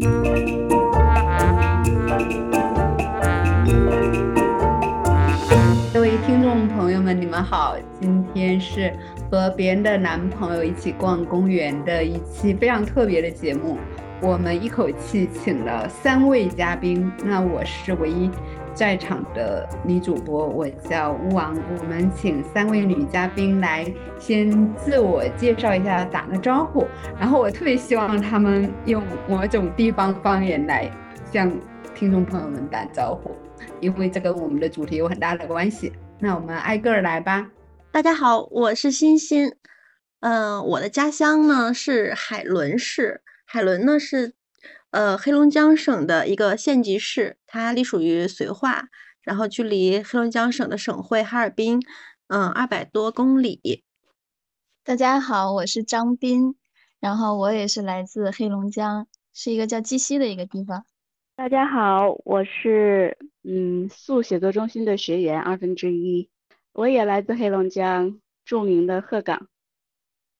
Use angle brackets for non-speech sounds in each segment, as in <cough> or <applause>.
各位听众朋友们，你们好，今天是和别人的男朋友一起逛公园的一期非常特别的节目。我们一口气请了三位嘉宾，那我是唯一在场的女主播，我叫乌王。我们请三位女嘉宾来先自我介绍一下，打个招呼。然后我特别希望她们用某种地方方言来向听众朋友们打招呼，因为这跟我们的主题有很大的关系。那我们挨个来吧。大家好，我是欣欣。嗯，我的家乡呢是海伦市。海伦呢是，呃，黑龙江省的一个县级市，它隶属于绥化，然后距离黑龙江省的省会哈尔滨，嗯，二百多公里。大家好，我是张斌，然后我也是来自黑龙江，是一个叫鸡西的一个地方。大家好，我是嗯速写作中心的学员二分之一，我也来自黑龙江著名的鹤岗。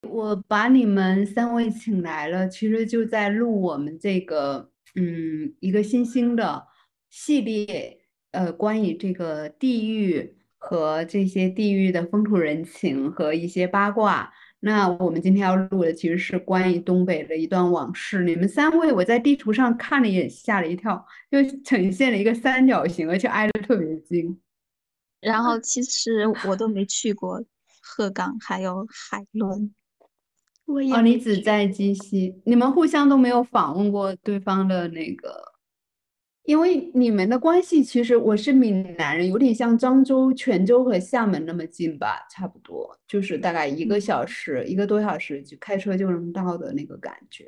我把你们三位请来了，其实就在录我们这个，嗯，一个新兴的系列，呃，关于这个地域和这些地域的风土人情和一些八卦。那我们今天要录的其实是关于东北的一段往事。你们三位，我在地图上看了一眼，吓了一跳，就呈现了一个三角形，而且挨得特别近。然后其实我都没去过鹤岗，还有海伦。哦，你只在鸡西，你们互相都没有访问过对方的那个，因为你们的关系其实我是闽南人，有点像漳州、泉州和厦门那么近吧，差不多，就是大概一个小时、一个多小时就开车就能到的那个感觉。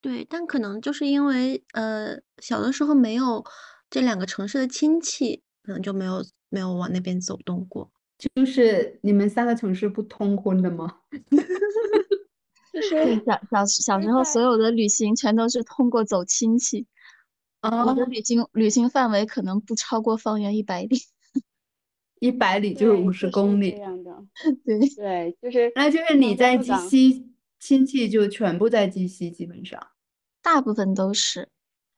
对，但可能就是因为呃小的时候没有这两个城市的亲戚，可能就没有没有往那边走动过。就是你们三个城市不通婚的吗？<laughs> 就 <laughs> 是小小小时候所有的旅行全都是通过走亲戚，我的旅行旅行范围可能不超过方圆一百里，<laughs> 一百里就是五十公里这样的。对对，就是那就是你在鸡西亲戚就全部在鸡西，基本上大部分都是。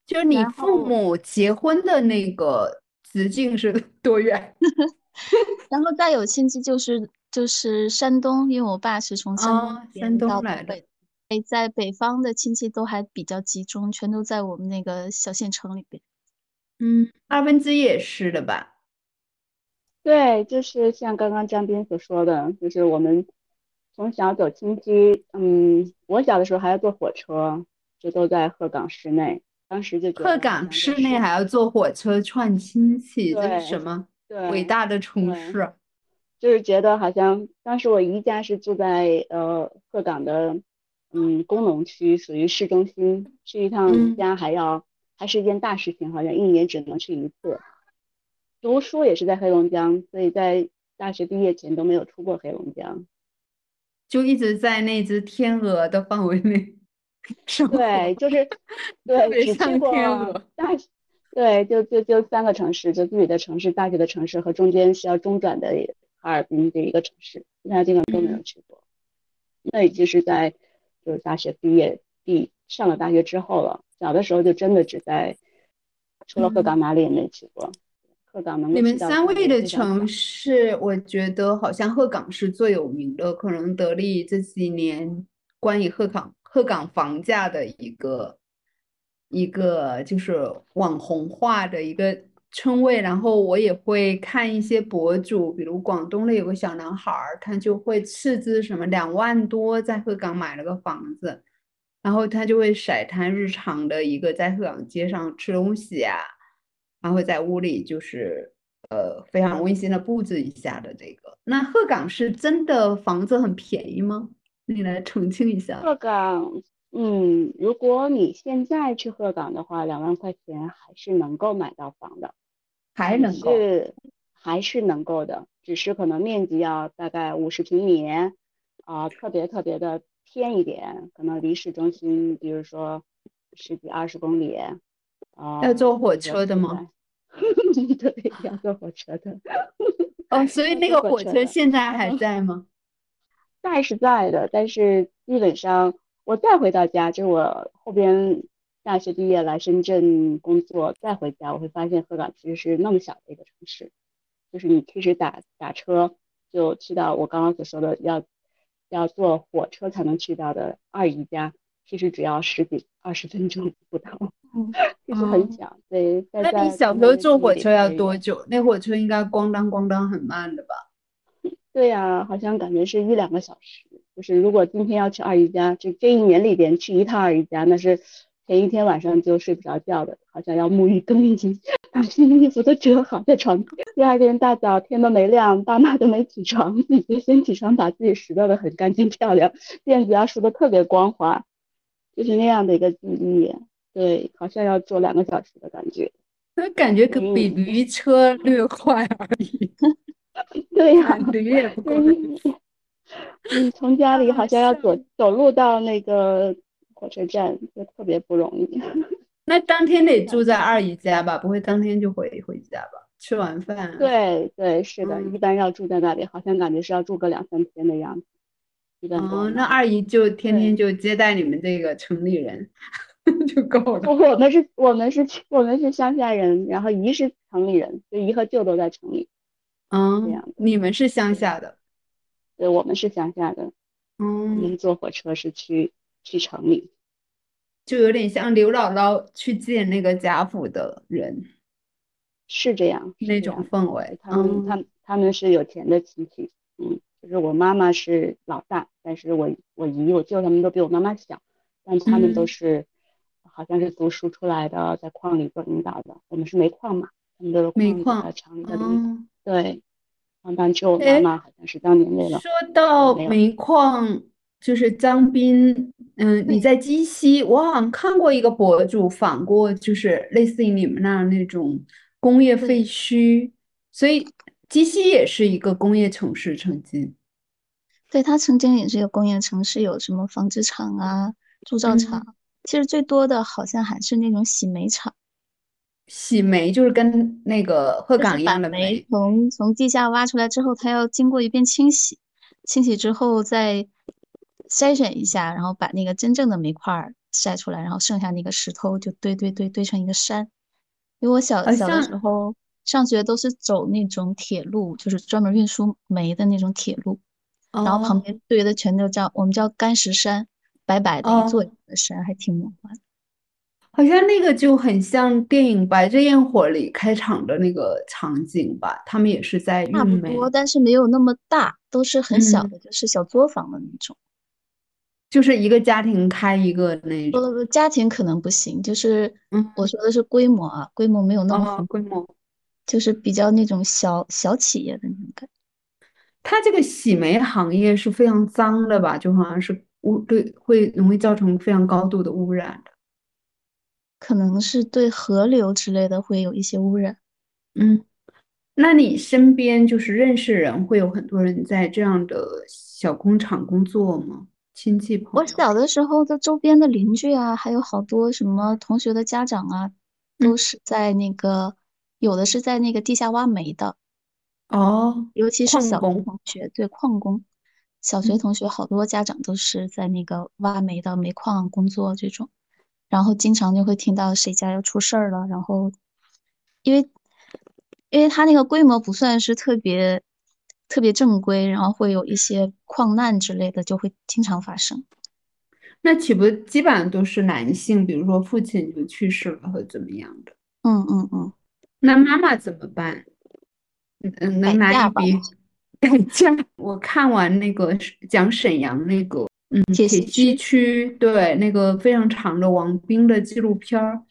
就是你父母结婚的那个直径是多远？<laughs> 然后再有亲戚就是就是山东，因为我爸是从山东山东来的，北在北方的亲戚都还比较集中，全都在我们那个小县城里边。嗯，二分之一也是的吧？对，就是像刚刚江斌所说的，就是我们从小走亲戚，嗯，我小的时候还要坐火车，就都在鹤岗市内，当时就鹤岗市内还要坐火车串亲戚，这是什么？对，伟大的城市，就是觉得好像当时我姨家是住在呃鹤岗的，嗯工农区，属于市中心，去一趟家还要还是一件大事情，好像一年只能去一次。读书也是在黑龙江，所以在大学毕业前都没有出过黑龙江，就一直在那只天鹅的范围内生活。对，就是对，只去过大学。对，就就就三个城市，就自己的城市、大学的城市和中间需要中转的哈尔滨这一个城市，其他地方都没有去过。那已经是在就是大学毕业、毕上了大学之后了。小的时候就真的只在除了鹤岗哪里也没去过。鹤岗能你们三位的城市，我觉得好像鹤岗是最有名的，可能得力这几年关于鹤岗鹤岗房价的一个。一个就是网红化的一个称谓，然后我也会看一些博主，比如广东的有个小男孩儿，他就会斥资什么两万多在鹤岗买了个房子，然后他就会晒他日常的一个在鹤岗街上吃东西啊，然后在屋里就是呃非常温馨的布置一下的这个。那鹤岗是真的房子很便宜吗？你来澄清一下。鹤岗。嗯，如果你现在去鹤岗的话，两万块钱还是能够买到房的，还能够，还是能够的，只是可能面积要大概五十平米，啊，特别特别的偏一点，可能离市中心，比如说十几二十公里，啊，要坐火车的吗？<laughs> 对，要坐火车的。哦，所以那个火车现在还在吗？<laughs> 在是在的，但是基本上。我再回到家，就是我后边大学毕业来深圳工作再回家，我会发现鹤岗其实是那么小的一个城市，就是你其实打打车就去到我刚刚所说的要要坐火车才能去到的二姨家，其实只要十几二十分钟不到，嗯 <laughs> 其实很小。对，那你小时候坐火车要多久？那火车应该咣当咣当很慢的吧？对呀，好像感觉是一两个小时。就是如果今天要去二姨家，就这一年里边去一趟二姨家，那是前一天晚上就睡不着觉的，好像要沐浴更衣，<laughs> 把新衣服都折好在床边。第二天大早天都没亮，爸妈都没起床，自己先起床把自己拾掇的很干净漂亮，辫子要梳的特别光滑，就是那样的一个记忆。对，好像要坐两个小时的感觉，<laughs> 那感觉可比驴车略快而已。<laughs> 对呀，驴也不快。你 <laughs> 从家里好像要走走路到那个火车站，就特别不容易。<laughs> 那当天得住在二姨家吧？不会当天就回回家吧？吃完饭？对对，是的，一般要住在那里，好像感觉是要住个两三天的样子。哦，那二姨就天天就接待你们这个城里人 <laughs> 就够了。我们是，我们是，我们是乡下人，然后姨是城里人，就姨和舅都在城里。嗯，这样。你们是乡下的。对，我们是乡下的，嗯，们坐火车是去去城里，就有点像刘姥姥去见那个贾府的人，是这样那种氛围。他们他他们是有钱的亲戚，嗯，就是我妈妈是老大，但是我我姨我舅他们都比我妈妈小，但他们都是好像是读书出来的，在矿里做领导的。我们是煤矿嘛，他们都是煤矿厂里的领导，对。当时我妈妈好像是当年那个。说到煤矿，就是张斌，嗯，你在鸡西，我好像看过一个博主访过，就是类似于你们那儿那种工业废墟，所以鸡西也是一个工业城市，曾经。对，它曾经也是一个工业城市，有什么纺织厂啊、铸造厂，其实最多的好像还是那种洗煤厂。洗煤就是跟那个鹤岗一样的煤，从从地下挖出来之后，它要经过一遍清洗，清洗之后再筛选一下，然后把那个真正的煤块筛出来，然后剩下那个石头就堆堆堆堆成一个山。因为我小小的时候上学都是走那种铁路，就是专门运输煤的那种铁路，然后旁边堆的全都叫我们叫干石山，白白的一座一座山，还挺梦幻。好像那个就很像电影《白日焰火》里开场的那个场景吧，他们也是在运煤，但是没有那么大，都是很小的，就是小作坊的那种，<laughs> 就是一个家庭开一个那种。不，家庭可能不行，就是嗯我说的是规模啊，规模没有那么规模，就是比较那种小小企业的那种感。它这个洗煤行业是非常脏的吧？就好像是污对，会容易造成非常高度的污染的。可能是对河流之类的会有一些污染。嗯，那你身边就是认识人，会有很多人在这样的小工厂工作吗？亲戚朋友？我小的时候的周边的邻居啊，还有好多什么同学的家长啊，都是在那个，有的是在那个地下挖煤的。哦，尤其是小学同学，对矿工，小学同学好多家长都是在那个挖煤的煤矿工作这种。然后经常就会听到谁家要出事儿了，然后，因为，因为他那个规模不算是特别特别正规，然后会有一些矿难之类的，就会经常发生。那岂不基本上都是男性？比如说父亲就去世了或怎么样的？嗯嗯嗯。那妈妈怎么办？嗯，能拿一笔 <laughs> 改嫁？我看完那个讲沈阳那个。嗯，铁西区对那个非常长的王冰的纪录片儿，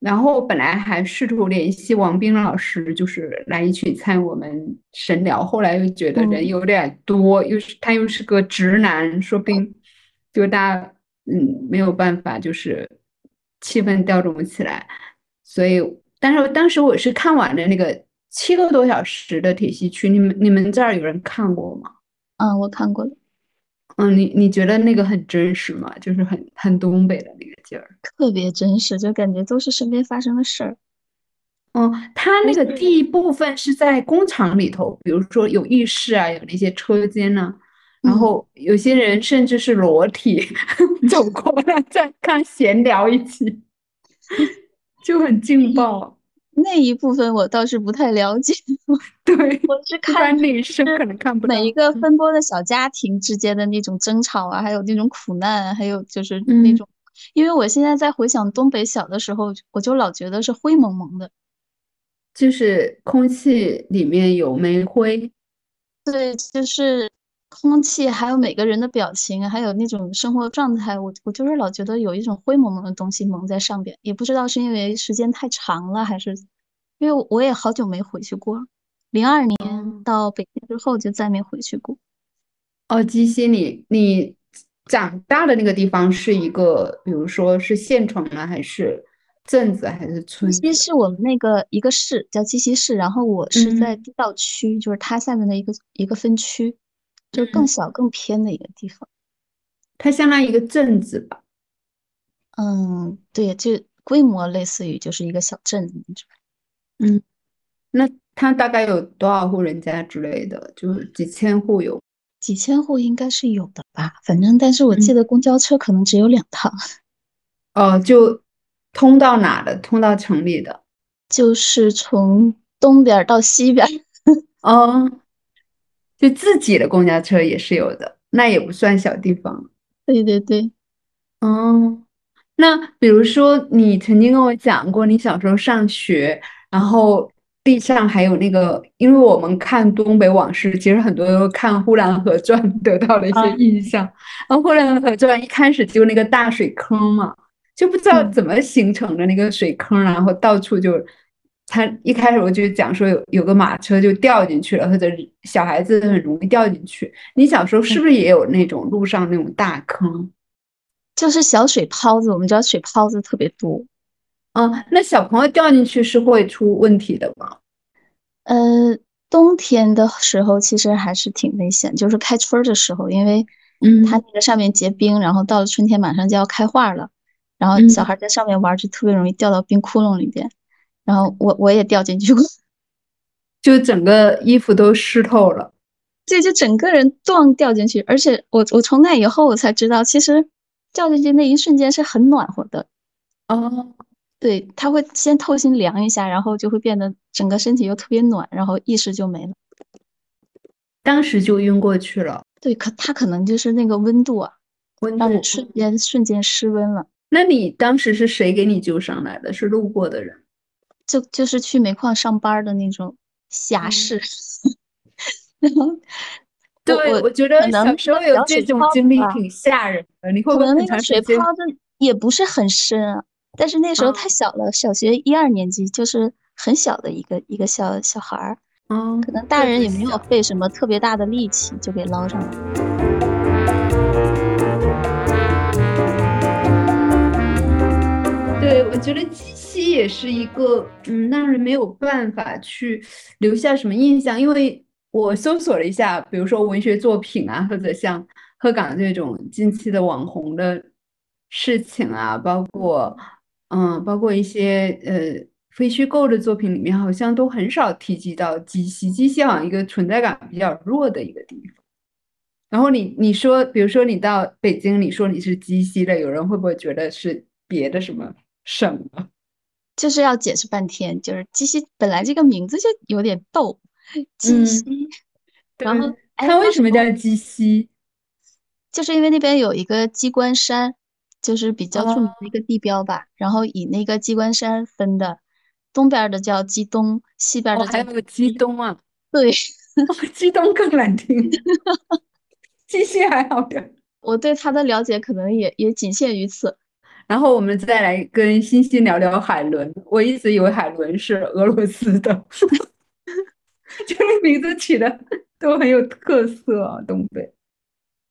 然后本来还试图联系王冰老师，就是来一起参与我们神聊，后来又觉得人有点多，又是他又是个直男，说不定就大家嗯没有办法，就是气氛调动起来，所以但是当时我是看完了那个七个多小时的铁西区，你们你们这儿有人看过吗？嗯，我看过了。嗯，你你觉得那个很真实吗？就是很很东北的那个劲儿，特别真实，就感觉都是身边发生的事儿。嗯，他那个第一部分是在工厂里头，比如说有浴室啊，有那些车间呢，然后有些人甚至是裸体 <laughs> 走过来在看闲聊一起。<laughs> 就很劲爆。那一部分我倒是不太了解，<laughs> 对，我是看女生可能看不到。每一个分拨的小家庭之间的那种争吵啊，还有那种苦难，还有就是那嗯种，因为我现在在回想东北小的时候，我就老觉得是灰蒙蒙的，就是空气里面有煤灰，对，就是空气，还有每个人的表情，还有那种生活状态，我我就是老觉得有一种灰蒙蒙的东西蒙在上边，也不知道是因为时间太长了，还是因为我也好久没回去过，零二年哦到北京之后就再没回去过。哦，鸡西你你长大的那个地方是一个，比如说是县城啊，还是镇子，还是村鸡西？是我们那个一个市叫鸡西市，然后我是在嗯地道区，就是它下面的一个一个分区，就更小更偏的一个地方。它相当于一个镇子吧？嗯，对，就规模类似于就是一个小镇那种。嗯，那它大概有多少户人家之类的？就是几千户有？几千户应该是有的吧，反正但是我记嗯得公交车可能只有两趟，<laughs> 哦，就通到哪的？通到城里的？就是从东边到西边儿。哦，就自己的公交车也是有的，那也不算小地方。对对对，哦，那比如说你曾经跟我讲过，你小时候上学，然后地上还有那个，因为我们看东北往事，其实很多都看《呼兰河传》得到了一些啊印象。然后《呼兰河传》一开始就那个大水坑嘛，就不知道嗯怎么形成的那个水坑，然后到处就，他一开始我就讲说有有个马车就掉进去了，或者小孩子很容易掉进去。你小时候是不是也有那种路上那种大坑？就是小水泡子，我们知道水泡子特别多。啊，那小朋友掉进去是会出问题的吗？呃，冬天的时候其实还是挺危险，就是开春儿的时候，因为嗯它那个上面结冰，然后到了春天马上就要开化了，然后小嗯孩在上面玩儿就特别容易掉到冰窟窿里边，然后我我也掉进去过，<laughs> 就整个衣服都湿透了。这就整个人撞掉进去，而且我我从那以后我才知道，其实掉进去那一瞬间是很暖和的，哦，对，他会先透心凉一下，然后就会变得整个身体又特别暖，然后意识就没了。当时就晕过去了，对，可他可能就是那个温度啊，温度。瞬间瞬间失温了。那你当时是谁给你救上来的？是路过的人？就就是去煤矿上班的那种侠哦士，<laughs> 然后对，我我觉得小时候有这种经历挺吓人的。你会可不会那个水？泡的也不是很深啊，但是那时候哦太小了，小学一二年级就是很小的一个一个小小孩儿，哦，可能大人也没有费什么特别大的力气就给捞上来。对，我觉得鸡西也是一个，嗯，让人没有办法去留下什么印象，因为我搜索了一下，比如说文学作品啊，或者像鹤岗这种近期的网红的事情啊，包括，嗯，包括一些呃非虚构的作品里面，好像都很少提及到鸡西，鸡西好像一个存在感比较弱的一个地方。然后你你说，比如说你到北京，你说你是鸡西的，有人会不会觉得是别的什么省啊？就是要解释半天，就是鸡西本来这个名字就有点逗，鸡嗯西，然后它为为什么叫鸡西？就是因为那边有一个鸡冠山，就是比较著名的一个地标吧，然后以那个鸡冠山分的，东边的叫鸡东，西边的叫还有个鸡东啊，对，哦，鸡东更难听，<laughs> 鸡西还好点。我对它的了解可能也也仅限于此。然后我们再来跟欣欣聊聊海伦。<laughs> 我一直以为海伦是俄罗斯的，这 <laughs> 个名字起的都很有特色啊，东北。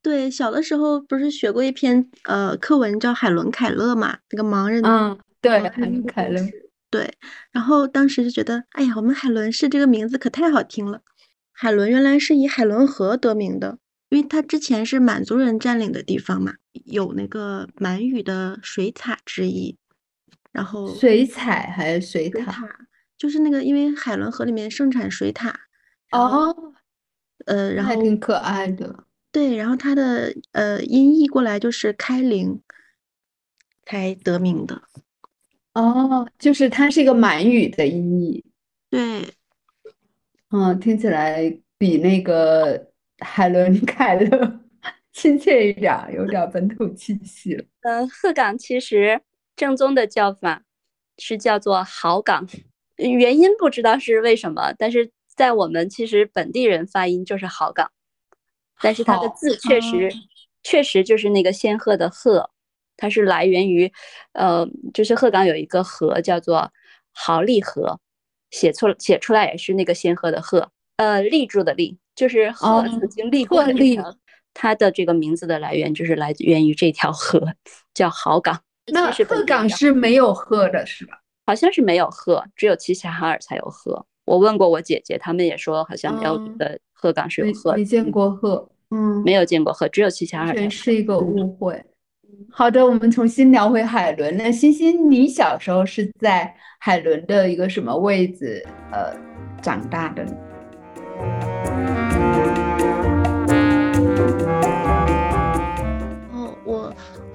对，小的时候不是学过一篇呃课文叫《海伦凯勒》嘛，那个盲人嗯，对，海伦凯勒。对，然后当时就觉得，哎呀，我们海伦市这个名字可太好听了。海伦原来是以海伦河得名的，因为它之前是满族人占领的地方嘛，有那个满语的水塔之意。然后水彩还是水塔？就是那个，因为海伦河里面盛产水塔，哦，呃，然后还挺可爱的。对，然后它的呃音译过来就是开灵，才得名的。哦，就是它是一个满语的音译。对，嗯，听起来比那个海伦凯勒 <laughs> 亲切一点儿，有点本土气息了。嗯，鹤岗其实正宗的叫法是叫做好港，原因不知道是为什么，但是在我们其实本地人发音就是好港，但是它的字确实确实就是那个仙鹤的鹤，它是来源于，呃，就是鹤岗有一个河叫做豪利河。写错了，写出来也是那个仙鹤的鹤，呃，立住的立，就是鹤曾经立过立。它的这个名字的来源就是来源于这条河，叫好港。那鹤岗是没有鹤的，是吧？好像是没有鹤，只有齐齐哈尔才有鹤。我问过我姐姐，他们也说好像没有的鹤岗是有鹤，没见过鹤，嗯，没有见过鹤，只有齐齐哈尔。全是一个误会。好的，我们重新聊回海伦。那欣欣，你小时候是在海伦的一个什么位置呃长大的？哦，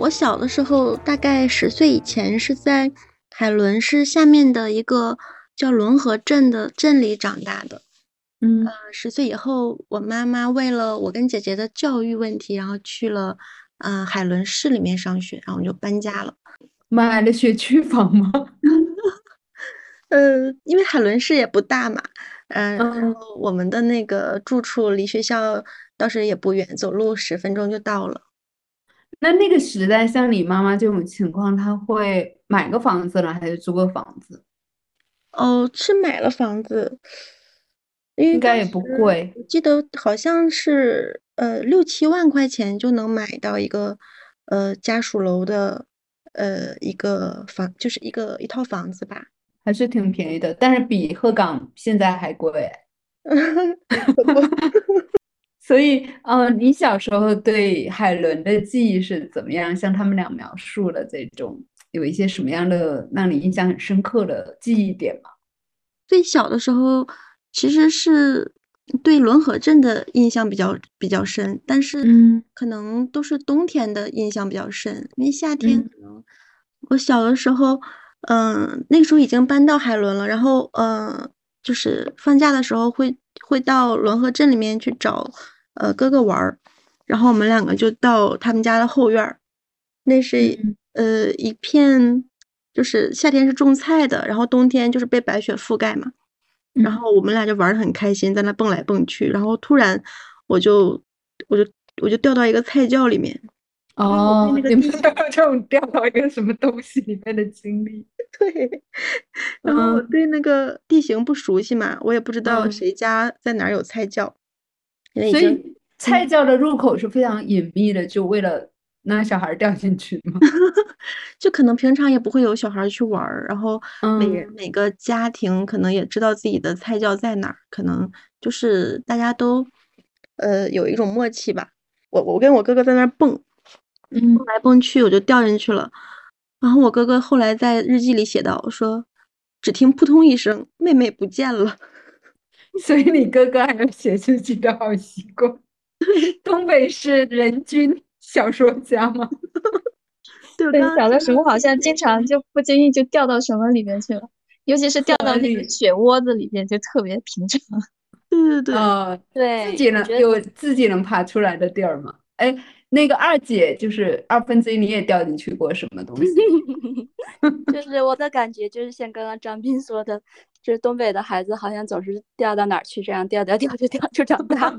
我我小的时候大概十岁以前是在海伦市下面的一个叫伦河镇的镇里长大的。嗯，十岁以后，我妈妈为了我跟姐姐的教育问题，然后去了。嗯，海伦市里面上学，然后就搬家了。买了学区房吗？<laughs> 呃，因为海伦市也不大嘛，嗯，然后我们的那个住处离学校倒是也不远，走路十分钟就到了。那那个时代，像你妈妈这种情况，她会买个房子呢，还是租个房子？哦，是买了房子，应该也不贵。我记得好像是。呃，六七万块钱就能买到一个，呃，家属楼的，呃，一个房，就是一个一套房子吧，还是挺便宜的，但是比鹤岗现在还贵。<laughs> 所以，呃，你小时候对海伦的记忆是怎么样？像他们俩描述的这种，有一些什么样的让你印象很深刻的记忆点吗？最小的时候，其实是。对伦河镇的印象比较比较深，但是可能都是冬天的印象比较深，因为夏天可能我小的时候，嗯，那个时候已经搬到海伦了，然后嗯，就是放假的时候会会到伦河镇里面去找呃哥哥玩儿，然后我们两个就到他们家的后院儿，那是呃一片就是夏天是种菜的，然后冬天就是被白雪覆盖嘛。然后我们俩就玩的很开心，在那蹦来蹦去。然后突然，我就我就我就掉到一个菜窖里面。哦，你们有这种掉到一个什么东西里面的经历？<laughs> 对。然后我对那个地形不熟悉嘛，我也不知道谁家在哪有菜窖。所以菜窖的入口是非常隐秘的，就为了。那小孩掉进去吗？<laughs> 就可能平常也不会有小孩去玩儿，然后每人每个家庭可能也知道自己的菜窖在哪儿，可能就是大家都呃有一种默契吧。我我跟我哥哥在那儿蹦，蹦来蹦去，我就掉进去了。然后我哥哥后来在日记里写道说，只听扑通一声，妹妹不见了。<laughs> 所以你哥哥还有写自己的好习惯。<laughs> 东北是人均。小说家吗？<laughs> 对，小的时候好像经常就不经意就掉到什么里面去了，尤其是掉到那个雪窝子里面，就特别平常。对对对，啊，对，自己能有自己能爬出来的地儿吗？哎，那个二姐就是二分之一，你也掉进去过什么东西？<laughs> 就是我的感觉，就是像刚刚张斌说的，就是东北的孩子好像总是掉到哪儿去，这样掉掉掉就掉就长大了。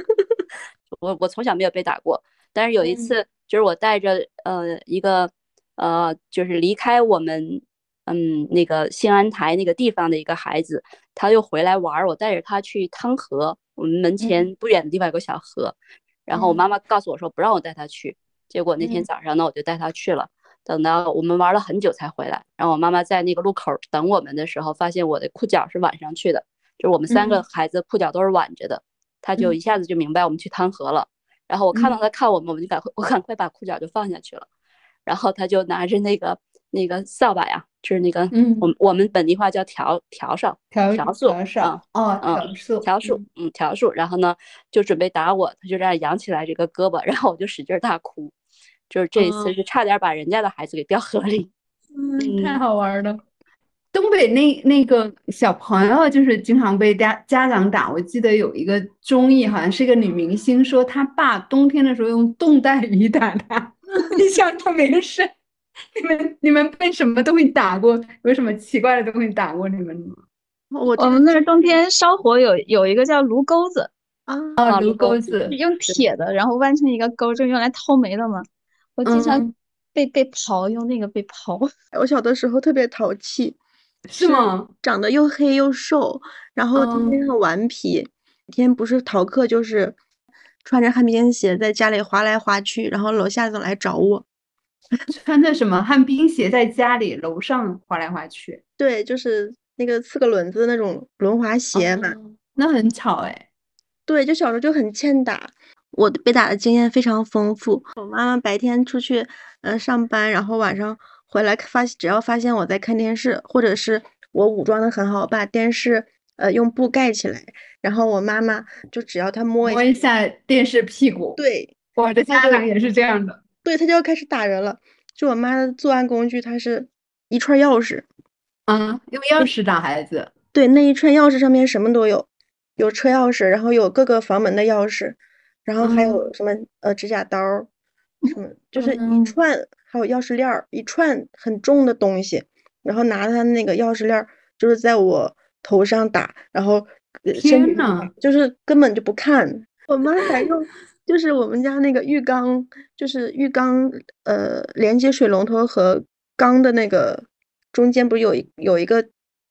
<laughs> 我我从小没有被打过。但是有一次，就是我带着呃一个呃，就是离开我们嗯那个兴安台那个地方的一个孩子，他又回来玩儿。我带着他去汤河，我们门前不远的地方有个小河。然后我妈妈告诉我说不让我带他去。结果那天早上呢，我就带他去了。等到我们玩了很久才回来，然后我妈妈在那个路口等我们的时候，发现我的裤脚是挽上去的，就是我们三个孩子裤脚都是挽着的。他就一下子就明白我们去汤河了。然后我看到他看我们，我们就赶快我赶快把裤脚就放下去了。然后他就拿着那个那个扫把呀，就是那个嗯，我我们本地话叫笤笤帚，笤笤帚啊，哦，笤帚，笤帚，嗯，笤帚。然后呢，就准备打我，他就这样扬起来这个胳膊，然后我就使劲大哭，就是这一次是差点把人家的孩子给掉河里。<laughs> 嗯，太好玩了。东北那那个小朋友就是经常被家家长打。我记得有一个综艺，好像是一个女明星说她爸冬天的时候用冻带 <laughs> 鱼打她，印象特别深。<laughs> 你们你们被什么东西打过？有什么奇怪的东西打过你们吗？我我们那儿冬天烧火有有一个叫炉钩子啊，啊，炉钩子用铁的，然后弯成一个钩，就用来掏煤的嘛。我经常嗯被被刨，用那个被刨。<laughs> 我小的时候特别淘气，是吗？长得又黑又瘦，然后天天很顽皮，每天不是逃课就是穿着旱冰鞋在家里滑来滑去，然后楼下总来找我。穿的什么旱冰鞋在家里楼上滑来滑去？对，就是那个四个轮子的那种轮滑鞋嘛。哦那很巧哎。对，就小时候就很欠打，我被打的经验非常丰富。我妈妈白天出去嗯、呃上班，然后晚上回来发，只要发现我在看电视，或者是我武装的很好，把电视呃用布盖起来，然后我妈妈就只要她摸一摸一下电视屁股。对我的家长也是这样的。对，他就要开始打人了。就我妈的作案工具，它是一串钥匙，啊，用钥匙打孩子。对，那一串钥匙上面什么都有，有车钥匙，然后有各个房门的钥匙，然后还有什么呃指甲刀，什么就是一嗯串，还有钥匙链儿，一串很重的东西，然后拿他那个钥匙链儿，就是在我头上打，然后天呐就是根本就不看。我妈还用，就是我们家那个浴缸，就是浴缸呃连接水龙头和缸的那个中间不是有一有一个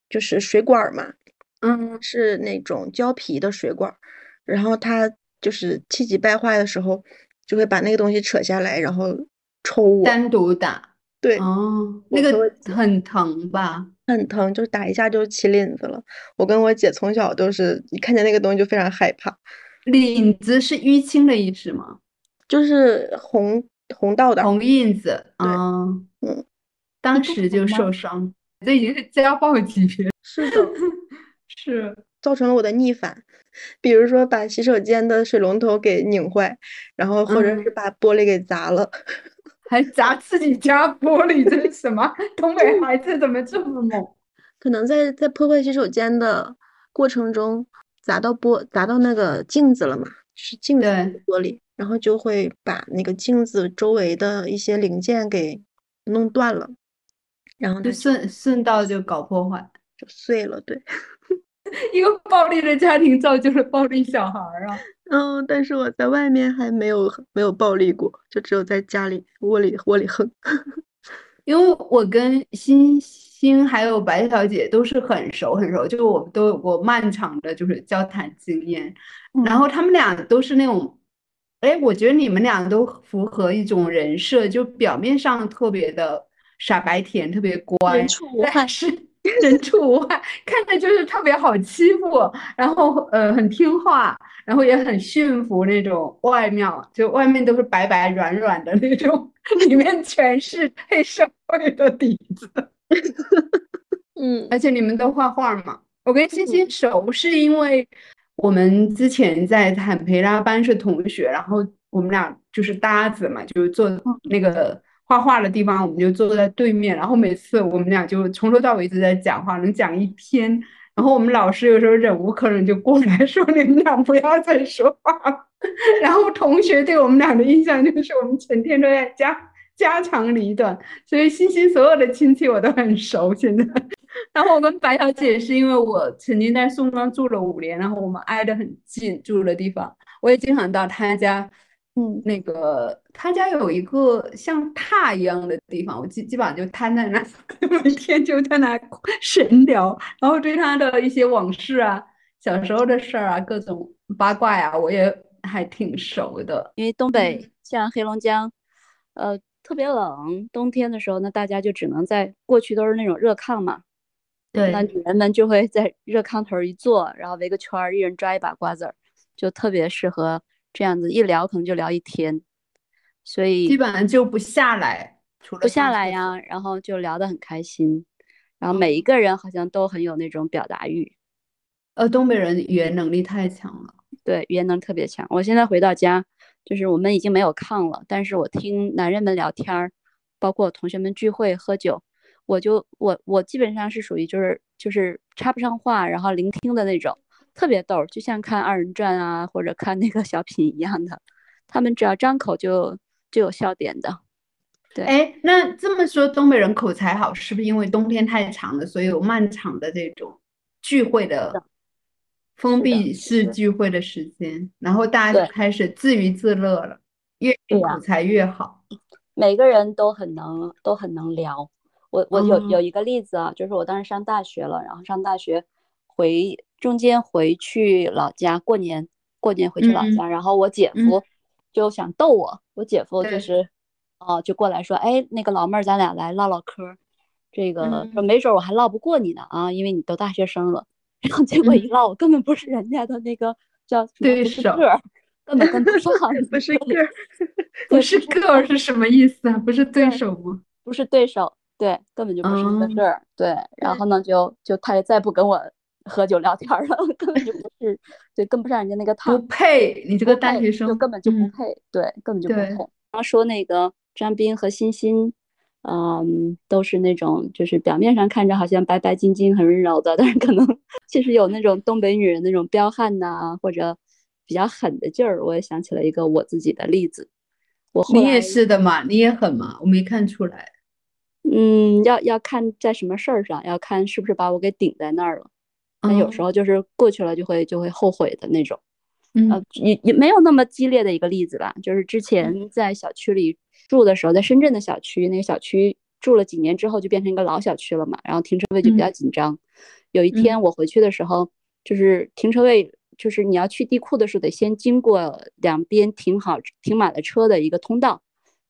就是水管儿嘛，嗯，是那种胶皮的水管儿，然后他就是气急败坏的时候，就会把那个东西扯下来，然后抽我。单独打。对，哦，那个很疼吧？很疼，就是打一下就起领子了。我跟我姐从小都是一看见那个东西就非常害怕，领子是淤青的意思吗？就是红红道的。红印子。对啊，嗯，当时就受伤，这已经是家暴级别。是的，是。造成了我的逆反，比如说把洗手间的水龙头给拧坏，然后或者是嗯把玻璃给砸了。<laughs> 还砸自己家玻璃，这是什么？东北孩子怎么这么猛？可能在在破坏洗手间的过程中砸到玻砸到那个镜子了嘛，是镜子对玻璃，然后就会把那个镜子周围的一些零件给弄断了，然后就就顺顺道就搞破坏。就碎了。对，<laughs> 一个暴力的家庭造就了暴力小孩啊！嗯，但是我在外面还没有没有暴力过，就只有在家里窝里窝里横。因为我跟欣欣还有白小姐都是很熟很熟，就是我们都有过漫长的就是交谈经验，然后他们俩都是那种，哎，我觉得你们俩都符合一种人设，就表面上特别的傻白甜，特别乖，人畜无害但是人畜无害，看着就是特别好欺负，然后呃很听话，然后也很驯服那种，外面就外面都是白白软软的那种，里面全是黑社会的底子。<laughs> 嗯而且你们都画画嘛？我跟欣欣熟是因为我们之前在坦培拉班是同学，然后我们俩就是搭子嘛，就是坐那个画画的地方，我们就坐在对面，然后每次我们俩就从头到尾一直在讲话，能讲一天。然后我们老师有时候忍无可忍就过来说：“ <laughs> 你们俩不要再说话了。<laughs> ”然后同学对我们俩的印象就是我们成天都在家家长里短，所以欣欣所有的亲戚我都很熟现在。然后我跟白小姐是因为我曾经在宋庄住了五年，然后我们挨得很近，住的地方，我也经常到她家。嗯，那个他家有一个像榻一样的地方，我基基本上就瘫在那，<laughs> 每天就在那神聊，然后对他的一些往事啊、小时候的事儿啊、各种八卦呀、我也还挺熟的。因为东北像黑龙江，呃，特别冷，冬天的时候呢，大家就只能在过去都是那种热炕嘛，对那女人们就会在热炕头一坐，然后围个圈儿，一人抓一把瓜子儿，就特别适合这样子一聊，可能就聊一天，所以基本上就不下来，除了不下来呀，然后就聊得很开心，然后每一个人好像都很有那种表达欲，呃，东北人语言能力太强了。对，语言能力特别强。我现在回到家，就是我们已经没有炕了，但是我听男人们聊天儿，包括同学们聚会喝酒，我就我我基本上是属于就是就是插不上话，然后聆听的那种，特别逗，就像看二人转啊或者看那个小品一样的，他们只要张口就就有笑点的。对，哎，那这么说，东北人口才好，是不是因为冬天太长了，所以有漫长的这种聚会的封闭式聚会的时间，然后大家就开始自娱自乐了，越口才越好。每个人都很能，都很能聊。我我有有一个例子啊，就是我当时上大学了，然后上大学回中间回去老家过年，过年回去老家，然后我姐夫就想逗我，我姐夫就是。哦，就过来说，哎，那个老妹儿，咱俩来唠唠嗑。这个说没准我还唠不过你呢啊，因为你都大学生了。然后结果一唠，我根本不是人家的那个叫对手，根本跟不上。<laughs> 不是个儿，<laughs> 不是个儿是什么意思啊？不是对手吗？不是对手，对，根本就不是一个事儿。对，然后呢，就就他也再不跟我喝酒聊天了，<laughs> 根本就不是，对，跟不上人家那个套。不配，你这个大学生就根本就不配，对，根本就不配。刚说那个。张斌和欣欣，嗯，都是那种就是表面上看着好像白白净净、很温柔的，但是可能 <laughs> 其实有那种东北女人那种彪悍呐，或者比较狠的劲儿。我也想起了一个我自己的例子。我你也是的嘛？你也狠嘛？我没看出来。嗯，要要看在什么事儿上，要看是不是把我给顶在那儿了。那有时候就是过去了就会就会后悔的那种。嗯，也也没有那么激烈的一个例子吧，就是之前在小区里。住的时候在深圳的小区，那个小区住了几年之后就变成一个老小区了嘛，然后停车位就比较紧张。有一天我回去的时候，就是停车位，就是你要去地库的时候得先经过两边停好停满了车的一个通道，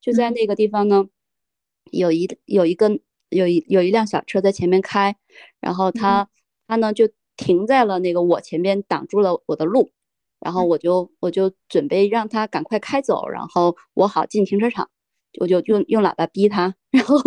就在那个地方呢，有一有一个有一有一辆小车在前面开，然后他他呢就停在了那个我前边挡住了我的路，然后我就我就准备让他赶快开走，然后我好进停车场。我就用用喇叭逼他，<laughs> 然后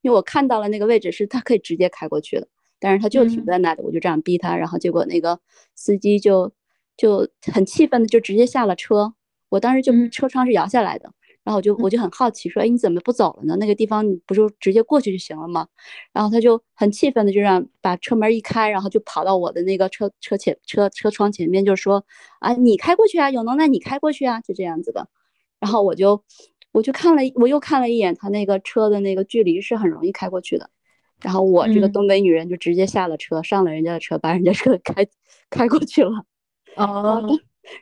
因为我看到了那个位置是他可以直接开过去的，但是他就停在那里，我就这样逼他，然后结果那个司机就就很气愤的就直接下了车，我当时就车窗是摇下来的，然后我就我就很好奇说，哎你怎么不走了呢？那个地方你不就直接过去就行了吗？然后他就很气愤的就让把车门一开，然后就跑到我的那个车车前车车窗前面就说啊你开过去啊有能耐你开过去啊就这样子的，然后我就。我就看了，我又看了一眼他那个车的那个距离是很容易开过去的，然后我这个东北女人就直接下了车，上了人家的车，把人家车 <laughs> 开开过去了。哦，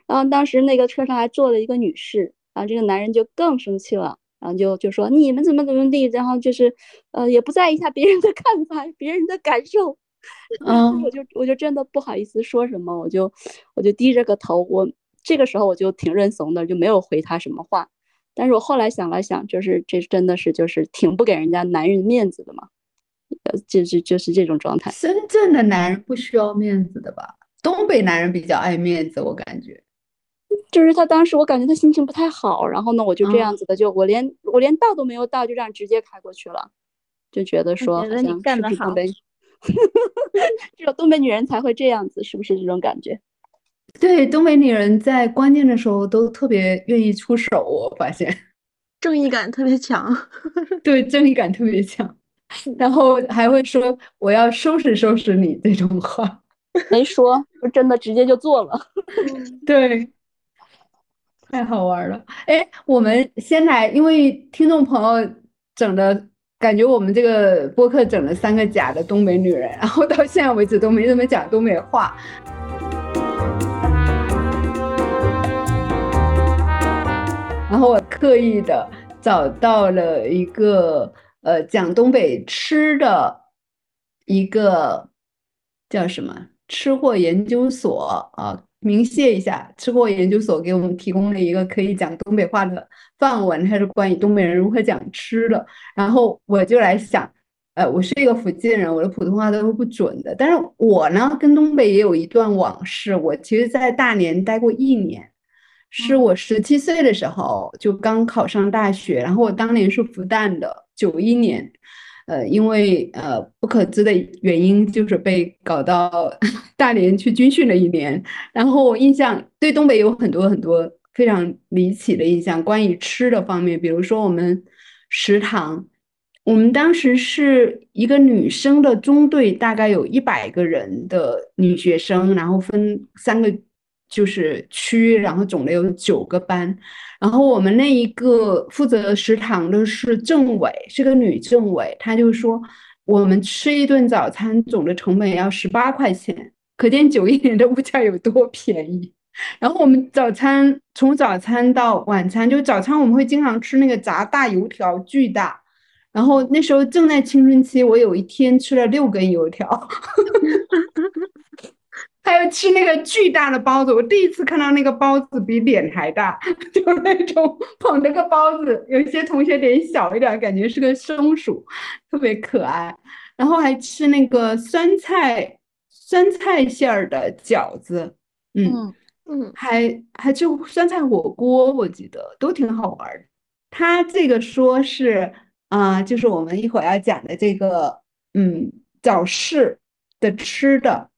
然后当时那个车上还坐了一个女士，然后这个男人就更生气了，然后就就说你们怎么怎么地，然后就是呃也不在意一下别人的看法，别人的感受。<laughs> 嗯，我就我就真的不好意思说什么，我就我就低着个头，我这个时候我就挺认怂的，就没有回他什么话。但是我后来想了想，就是这真的是就是挺不给人家男人面子的嘛，呃，就是就是这种状态。深圳的男人不需要面子的吧？东北男人比较爱面子，我感觉。就是他当时我感觉他心情不太好，然后呢，我就这样子的，就我连我连到都没有到，就这样直接开过去了，就觉得说好像是东北，<laughs> 只有东北女人才会这样子，是不是这种感觉？对，东北女人在关键的时候都特别愿意出手，我发现正义感特别强。<laughs> 对，正义感特别强，然后还会说我要收拾收拾你这种话，没说，真的直接就做了。<laughs> 对，太好玩了。哎，我们先来，因为听众朋友整的感觉，我们这个播客整了三个假的东北女人，然后到现在为止都没怎么讲东北话。然后我刻意的找到了一个呃讲东北吃的一个叫什么吃货研究所啊，明谢一下，吃货研究所给我们提供了一个可以讲东北话的范文，它是关于东北人如何讲吃的。然后我就来想，呃，我是一个福建人，我的普通话都是不准的，但是我呢跟东北也有一段往事，我其实在大连待过一年。是我十七岁的时候就刚考上大学，然后我当年是复旦的，九一年，呃，因为呃不可知的原因，就是被搞到 <laughs> 大连去军训了一年，然后印象对东北有很多很多非常离奇的印象，关于吃的方面，比如说我们食堂，我们当时是一个女生的中队，大概有一百个人的女学生，然后分三个就是区，然后总的有九个班。然后我们那一个负责食堂的是政委，是个女政委，她就说我们吃一顿早餐总的成本要十八块钱，可见九一年的物价有多便宜。然后我们早餐从早餐到晚餐，就早餐我们会经常吃那个炸大油条，巨大。然后那时候正在青春期，我有一天吃了六根油条，<laughs> 还有吃那个巨大的包子。我第一次看到那个包子比脸还大，<laughs> 就是那种捧着个包子，有一些同学脸小一点，感觉是个松鼠，特别可爱。然后还吃那个酸菜酸菜馅儿的饺子，嗯嗯，还还吃酸菜火锅，我记得都挺好玩的。他这个说是。啊，就是我们一会儿要讲的这个，嗯，早市的吃的。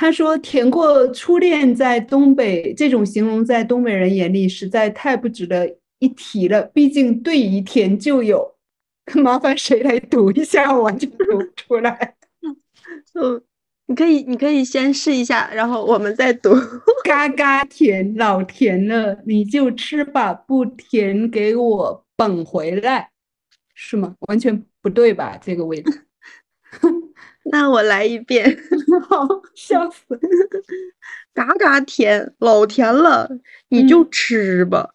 他说甜过初恋，在东北这种形容在东北人眼里实在太不值得一提了。毕竟对一甜就有，<laughs> 麻烦谁来读一下，我完全读不出来。<laughs> 嗯，你可以，你可以先试一下，然后我们再读。嘎嘎甜，老甜了，你就吃吧，不甜给我捧回来。是吗？完全不对吧？这个味道。那我来一遍。<laughs> 好，笑死！<laughs> 嘎嘎甜，老甜了，你就吃吧。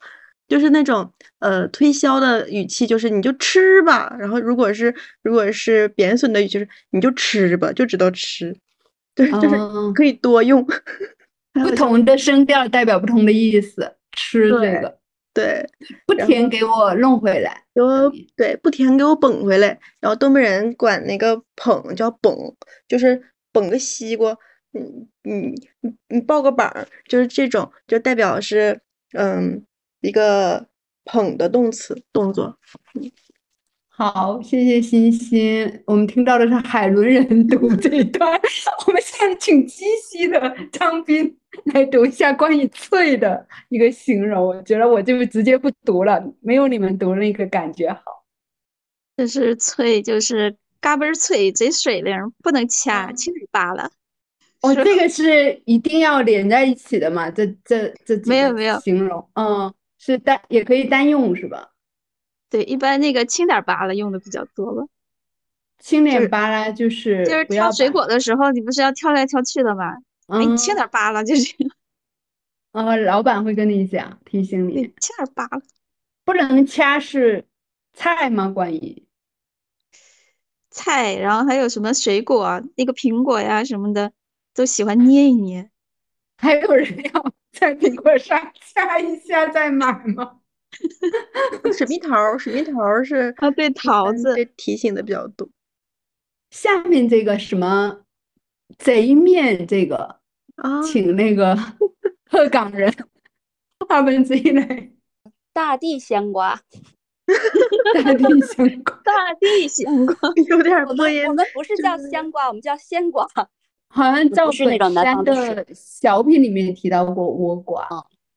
就是那种呃推销的语气，就是你就吃吧。然后如果是如果是贬损的语气，就是你就吃吧，就知道吃。<laughs> 对，就是可以多用。不同的声调代表不同的意思。吃这个。对，不甜给我弄回来，给我对不甜给我捧回来。然后东北人管那个捧叫捧，就是捧个西瓜，嗯嗯你你抱个膀，就是这种，就代表是嗯一个捧的动词动作。好，谢谢欣欣。我们听到的是海伦人读 <laughs> 这一段，我们现在请鸡西的张斌来读一下关于脆的一个形容。我觉得我就直接不读了，没有你们读那个感觉好。就是脆，就是嘎嘣脆，贼水灵，不能掐，轻点扒了。哦，这个是一定要连在一起的嘛？这这这没有没有形容，嗯，是单也可以单用是吧？对，一般那个轻点扒拉用的比较多吧。轻点扒拉就是就是挑水果的时候，你不是要挑来挑去的吗？哎，你轻点扒拉就是。<laughs> 呃，老板会跟你讲，提醒你轻点扒拉，不能掐是菜吗？关于菜，然后还有什么水果，那个苹果呀什么的，都喜欢捏一捏。还有人要在苹果上 <laughs> 掐一下再买吗？水蜜桃，水蜜桃是啊，对桃子提醒的比较多。下面这个什么贼面这个啊，请那个鹤岗人二分之一来。<laughs> 大地香瓜，<laughs> 大地香瓜，大地香瓜，有点播音。我们不是叫香瓜，我们叫鲜瓜。好像赵本山的小品里面提到过倭瓜。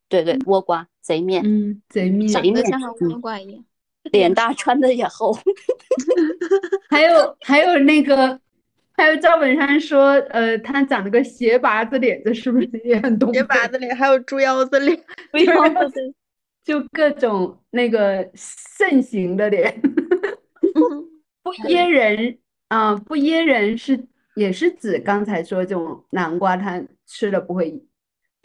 对对，倭瓜贼面，嗯，贼面，长得像倭瓜一样，脸大，<laughs> 穿的也厚。<laughs> 还有还有那个，还有赵本山说，呃，他长了个斜拔子脸，这是不是也很东北？斜拔子脸，还有猪腰子脸，<laughs> 猪腰子，就各种那个盛行的脸。不噎人啊，不噎人是也是指刚才说这种南瓜，它吃了不会。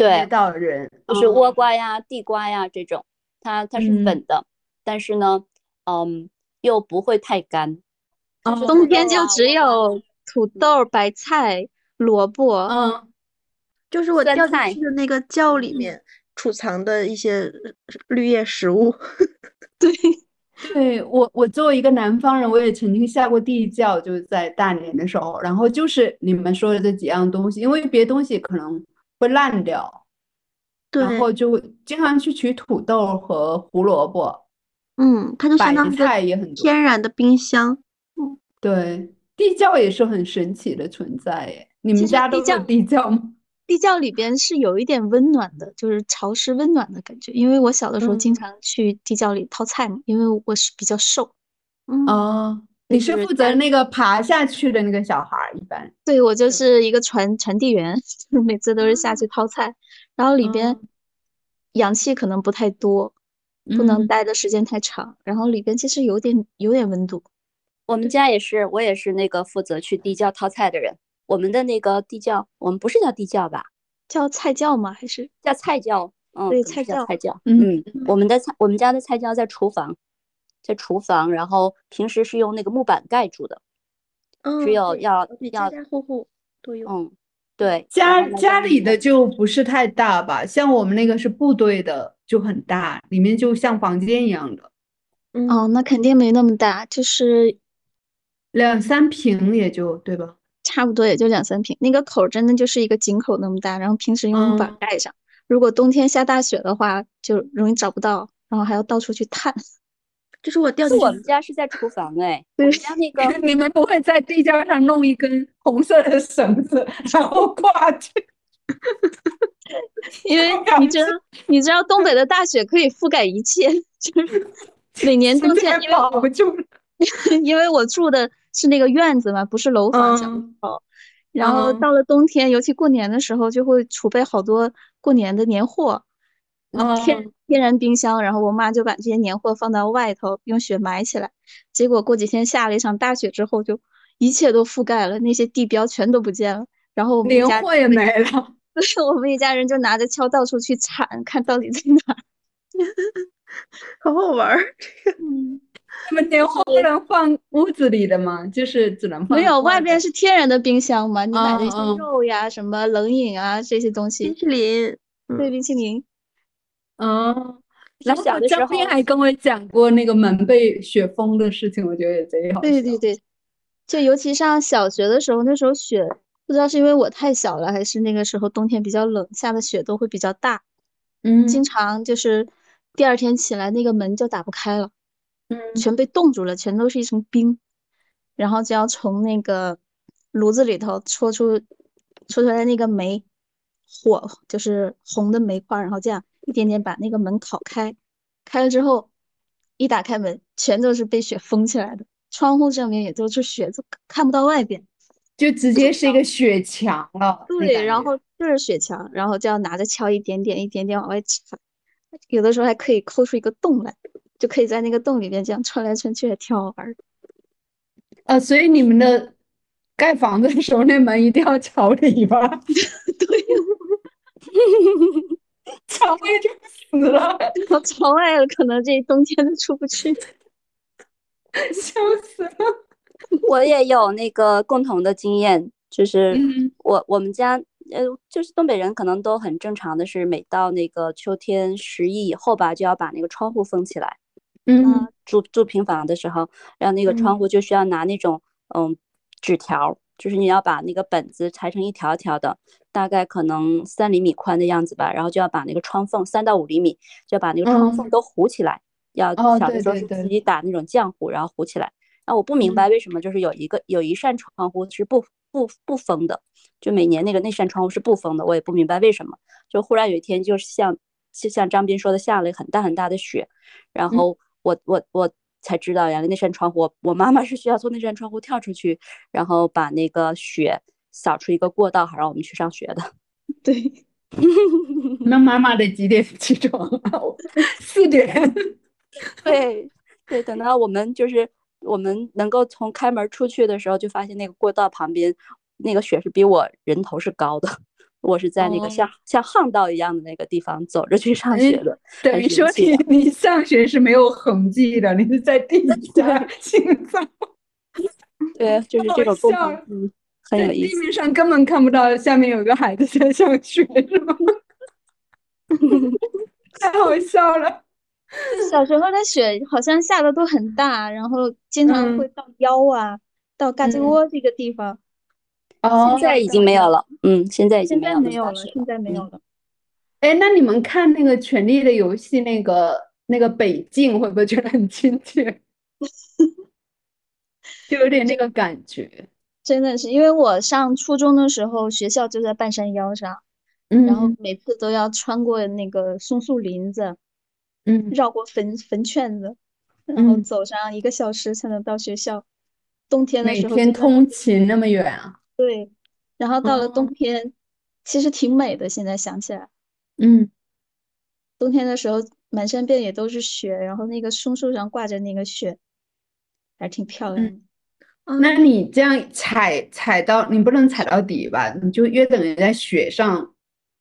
对，到人就是倭瓜呀、地瓜呀这种，它它是粉的，但是呢，嗯，又不会太干。冬天就只有土豆、白菜、萝卜，嗯，就是我掉进去的那个窖里面储藏的一些绿叶食物。<laughs> 对，对我我作为一个南方人，我也曾经下过地窖，就是在大连的时候，然后就是你们说的这几样东西，因为别的东西可能。会烂掉，然后就经常去取土豆和胡萝卜。嗯，它就相当于菜也很天然的冰箱。嗯，对，地窖也是很神奇的存在耶。你们家都有地窖吗？<laughs> 地窖里边是有一点温暖的，就是潮湿温暖的感觉。因为我小的时候经常去地窖里掏菜嘛，因为我是比较瘦。嗯，哦，你是负责那个爬下去的那个小孩儿，一般。对，我就是一个传传递员，<laughs> 就是每次都是下去掏菜，然后里边嗯氧气可能不太多，不能嗯待的时间太长，然后里边其实有点有点温度。我们家也是，我也是那个负责去地窖掏菜的人。我们的那个地窖，我们不是叫地窖吧，叫菜窖吗？还是叫菜窖。嗯，对菜窖菜窖。嗯嗯，我们的菜，我们家的菜窖在厨房，在厨房，然后平时是用那个木板盖住的，嗯，只有要要，家家户户都有。嗯，对，家家里的就不是太大吧，像我们那个是部队的，就很大，里面就像房间一样的，嗯，哦，那肯定没那么大，就是两三平也就对吧？差不多也就两三平，那个口真的就是一个井口那么大，然后平时用木板嗯盖上。如果冬天下大雪的话，就容易找不到，然后还要到处去探。就是我掉进去我们家是在厨房哎，<laughs> 我们家那个你们不会在地窖上弄一根红色的绳子，然后挂去？<laughs> 因为你知道，你知道东北的大雪可以覆盖一切，就是 <laughs> 每年冬天，因为保我不住了。因为我住的是那个院子嘛，不是楼房小嗯楼，然后嗯到了冬天，尤其过年的时候，就会储备好多过年的年货，天嗯天然冰箱，然后我妈就把这些年货放到外头，用雪埋起来。结果过几天下了一场大雪之后，就一切都覆盖了，那些地标全都不见了。然后我们家年货也没了，<laughs> 就是我们一家人就拿着锹到处去铲，看到底在哪儿。<laughs> 好好玩儿。<laughs> 嗯，你们年货不能放屋子里的吗？就是只能放没有，外边边是天然的冰箱嘛，你买的一些肉呀、什么冷饮啊这些东西冰，淇淋，对，冰淇淋。哦。然后小的时张斌候还跟我讲过那个门被雪封的事情，我觉得也贼好对对对，就尤其上小学的时候，那时候雪不知道是因为我太小了，还是那个时候冬天比较冷，下的雪都会比较大，嗯经常就是第二天起来那个门就打不开了，嗯全被冻住了，全都是一层冰，然后就要从那个炉子里头戳出戳出来那个煤火，就是红的煤块，然后这样一点点把那个门烤开，开了之后一打开门，全都是被雪封起来的，窗户上面也都是雪，就看不到外边。就直接是一个雪墙了。对，然后就是雪墙，然后就要拿着锹一点点一点点往外铲，有的时候还可以抠出一个洞来，就可以在那个洞里面这样穿来穿去，还挺好玩儿的。呃，所以你们的盖房子的时候，那门一定要朝里吧？<laughs> <laughs> 对，<laughs> 朝外就死了，然后朝外，可能这冬天都出不去。笑死了。我也有那个共同的经验，就是嗯我我们家呃，就是东北人可能都很正常的是，每到那个秋天十一以后吧，就要把那个窗户封起来。嗯住住平房的时候，然后那个窗户就需要拿那种嗯纸条，就是你要把那个本子裁成一条一条的，大概可能三厘米宽的样子吧，然后就要把那个窗缝三到五厘米，就要把那个窗缝嗯都糊起来。要哦小的时候是自己打那种浆糊，然后糊起来。那我不明白为什么就是有一个有一扇窗户是不不不封的，就每年那个那扇窗户是不封的，我也不明白为什么。就忽然有一天，就是像就像张斌说的，下了很大很大的雪，然嗯后我我我才知道，原来那扇窗户，我我妈妈是需要从那扇窗户跳出去，然后把那个雪扫出一个过道，好让我们去上学的。<laughs> 对，<laughs> 那妈妈得几点起床啊？<laughs> 四点。对对，等到我们就是我们能够从开门出去的时候，就发现那个过道旁边那个雪是比我人头是高的。我是在那个像、像巷道一样的那个地方走着去上学的，等于说你你上学是没有痕迹的，你是在地 <laughs> 下行走。<laughs> 对，就是这种共同，嗯，很有意思。地面上根本看不到下面有个孩子在上学，是吗？<laughs> 太好笑了。小时候的雪好像下的都很大，然后经常会到腰啊，到胳肢窝这个地方。哦，现在已经没有了。嗯，现在已经现在没有了，现在没有了。哎，那你们看那个《权力的游戏》那个那个北境，会不会觉得很亲切？<laughs> 就有点那个感觉。真的是，因为我上初中的时候，学校就在半山腰上，嗯，然后每次都要穿过那个松树林子，嗯，绕过坟坟圈子，然后走上一个小时才能到学校。冬天的每时候每天通勤那么远啊？对，然后到了冬哦天，其实挺美的。现在想起来，嗯，冬天的时候满山遍野都是雪，然后那个松树上挂着那个雪，还挺漂亮的。那你这样踩踩到，你不能踩到底吧？你就约等于在雪上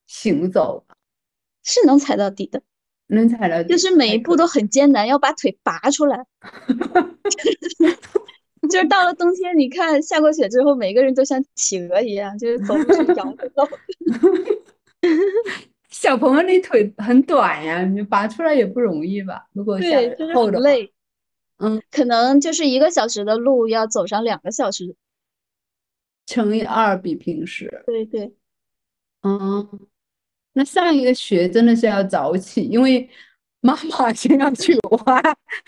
行走，是能踩到底的，能踩到底就是每一步都很艰难，要把腿拔出来。<laughs> 就是到了冬天，你看下过雪之后，每个人都像企鹅一样，就是走路是摇着走。<laughs> 小朋友你腿很短呀，你拔出来也不容易吧？如果下对，就是厚的话，很累。嗯，可能就是一个小时的路要走上两个小时。乘以二比平时。对对，嗯，那上一个学真的是要早起，因为妈妈先要去挖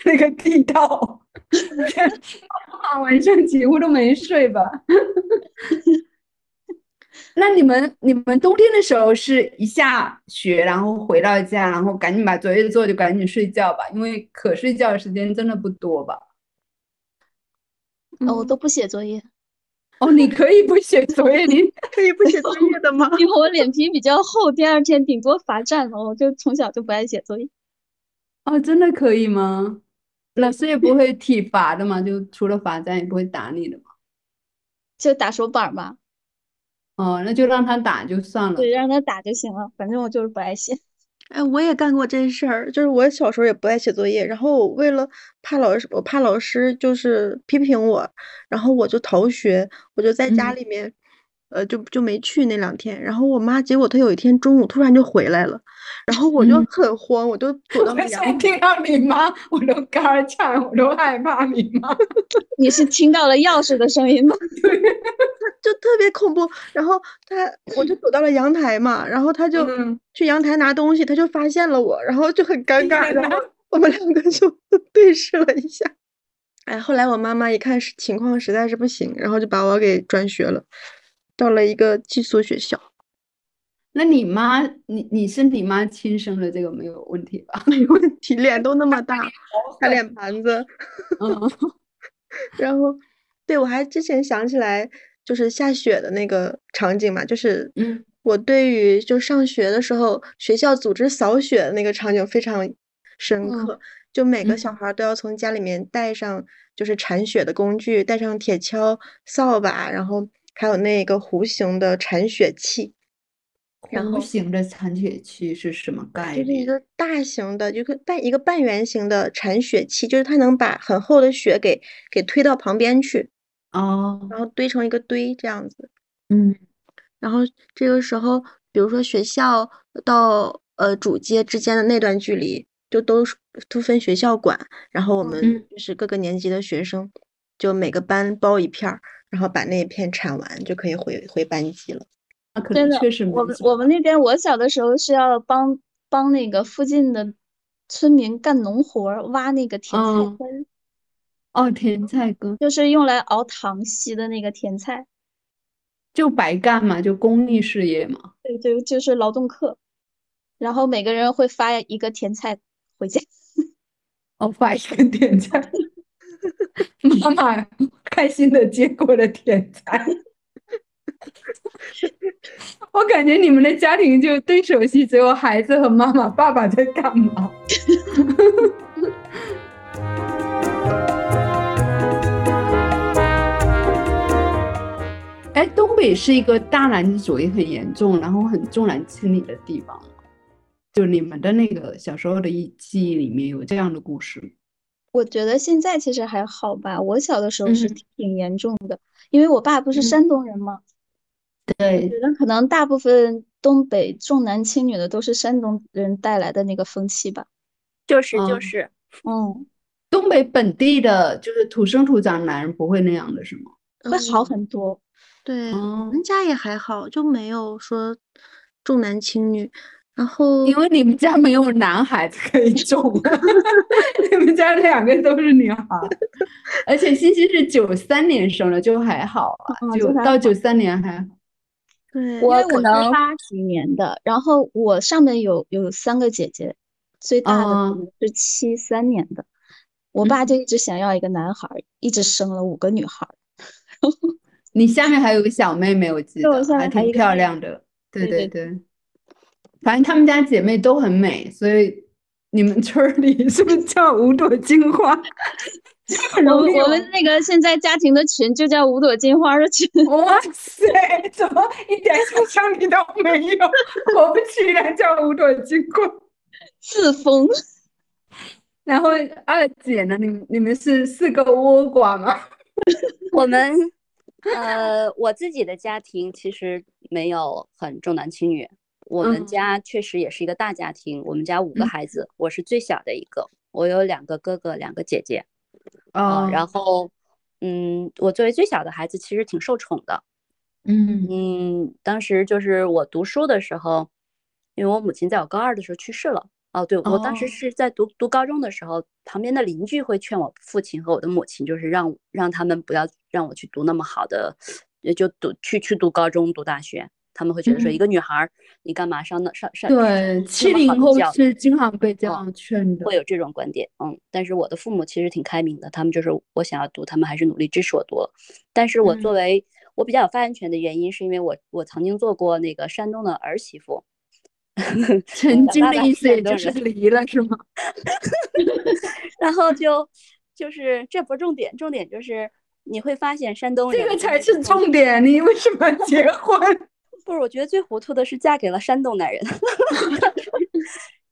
那个地道，妈妈晚上几乎都没睡吧？<laughs> 那你们你们冬天的时候是一下雪，然后回到家，然后赶紧把作业做，就赶紧睡觉吧，因为可睡觉的时间真的不多吧？哦我都不写作业，哦，你可以不写作业，<laughs> 你可以不写作业的吗？因为我脸皮比较厚，第二天顶多罚站了。我就从小就不爱写作业。哦，真的可以吗？老师也不会体罚的嘛？就除了罚站也不会打你的吗？就打手板嘛，哦，那就让他打就算了。对，让他打就行了。反正我就是不爱写。哎，我也干过这事儿，就是我小时候也不爱写作业，然后我为了怕老师，我怕老师就是批评我，然后我就逃学，我就在家嗯里面，呃，就就没去那两天。然后我妈，结果她有一天中午突然就回来了，然后我就嗯很慌，我就躲到我了阳现在听到你妈，我都肝儿颤，我都害怕你妈。<laughs> 你是听到了钥匙的声音吗？<laughs> 对 <laughs> 就特别恐怖。然后他，我就躲到了阳台嘛，然后他就嗯去阳台拿东西，他就发现了我，然后就很尴尬，然后我们两个就对视了一下。哎，后来我妈妈一看是情况实在是不行，然后就把我给转学了，到了一个寄宿学校。那你妈，你你是你妈亲生的，这个没有问题吧？没问题，脸都那么大，大脸盘子。嗯，<laughs> 然后，对，我还之前想起来，就是下雪的那个场景嘛，就是嗯我对于就上学的时候，学校组织扫雪的那个场景非常深嗯刻。就每个小嗯孩儿都要从家里面带上就是铲雪的工具，带上铁锹、扫把，然后还有那个弧形的铲雪器。然后弧形的铲雪器是什么概念？就是一个大型的，就个半一个半圆形的铲雪器，就是它能把很厚的雪给给推到旁边去，哦，然后堆成一个堆这样子。嗯然后这个时候，比如说学校到呃主街之间的那段距离，就都是都分学校管，然后我们嗯就是各个年级的学生，就每个班包一片儿，然后把那一片铲完就可以回回班级了。真的能确实没我们我们那边，我小的时候是要帮帮那个附近的村民干农活儿，挖那个甜菜嗯根儿，哦，甜菜根就是用来熬糖稀的那个甜菜。就白干嘛，就公益事业嘛。对对，就是劳动课，然后每个人会发一个甜菜回家。<laughs> 哦，发一个甜菜，<laughs> 妈妈开心的接过了甜菜。<laughs> 我感觉你们的家庭就对手戏，只有孩子和妈妈、爸爸在干嘛？<laughs> 哎，东北是一个大男子主义很严重，然后很重男轻女的地方。就你们的那个小时候的忆记忆里面有这样的故事？我觉得现在其实还好吧，我小的时候是嗯挺严重的，因为我爸不是嗯山东人嘛，我对，觉得可能大部分东北重男轻女的都是山东人带来的那个风气吧。就是就嗯是，嗯，东北本地的就是土生土长男人不会那样的是吗？会好嗯很多。对，我哦们家也还好，就没有说重男轻女。然后因为你们家没有男孩子可以种，<laughs> 你们家两个都是女孩，<laughs> 而且欣欣是九三年生的，就还好啊，就嗯就还到九三年还好。对，我可能能八几年的，然后我上面有有三个姐姐，最大的可哦能是七三年的，我爸就一直想要一个男孩，一直生了五个女孩。<laughs> 你下面还有个小妹妹，我记得还挺漂亮的。对对对，反正他们家姐妹都很美，所以你们村里 <laughs> 是不是叫五朵金花？我我们那个现在家庭的群就叫五朵金花的群。哇塞，怎么一点想象力都没有？果不其然叫五朵金花，<laughs> 自封。然后二姐呢？你你们是四个倭瓜吗？<laughs> 我们呃，我自己的家庭其实没有很重男轻女。我们家确实也是一个大家庭，我们家五个孩子，我是最小的一个，我有两个哥哥，两个姐姐。啊，然后，嗯，我作为最小的孩子，其实挺受宠的。嗯嗯，当时就是我读书的时候，因为我母亲在我高二的时候去世了。哦，对，我当时是在读读高中的时候，旁边的邻居会劝我父亲和我的母亲，就是让让他们不要让我去读那么好的，也就读去去读高中读大学。他们会觉得说，一个女孩儿，你干嘛上那上上？对，七零后是经常被这样劝的，会有这种观点。嗯，但是我的父母其实挺开明的，他们就是我想要读，他们还是努力支持我读了。但是我作为我比较有发言权的原因，是因为我我曾经做过那个山东的儿媳妇。<laughs> 曾经的意思也就是离了是吗？<laughs> 然后就就是这不重点，重点就是你会发现山东人这个才是重点。你为什么结婚？不是，我觉得最糊涂的是嫁给了山东男人。<laughs>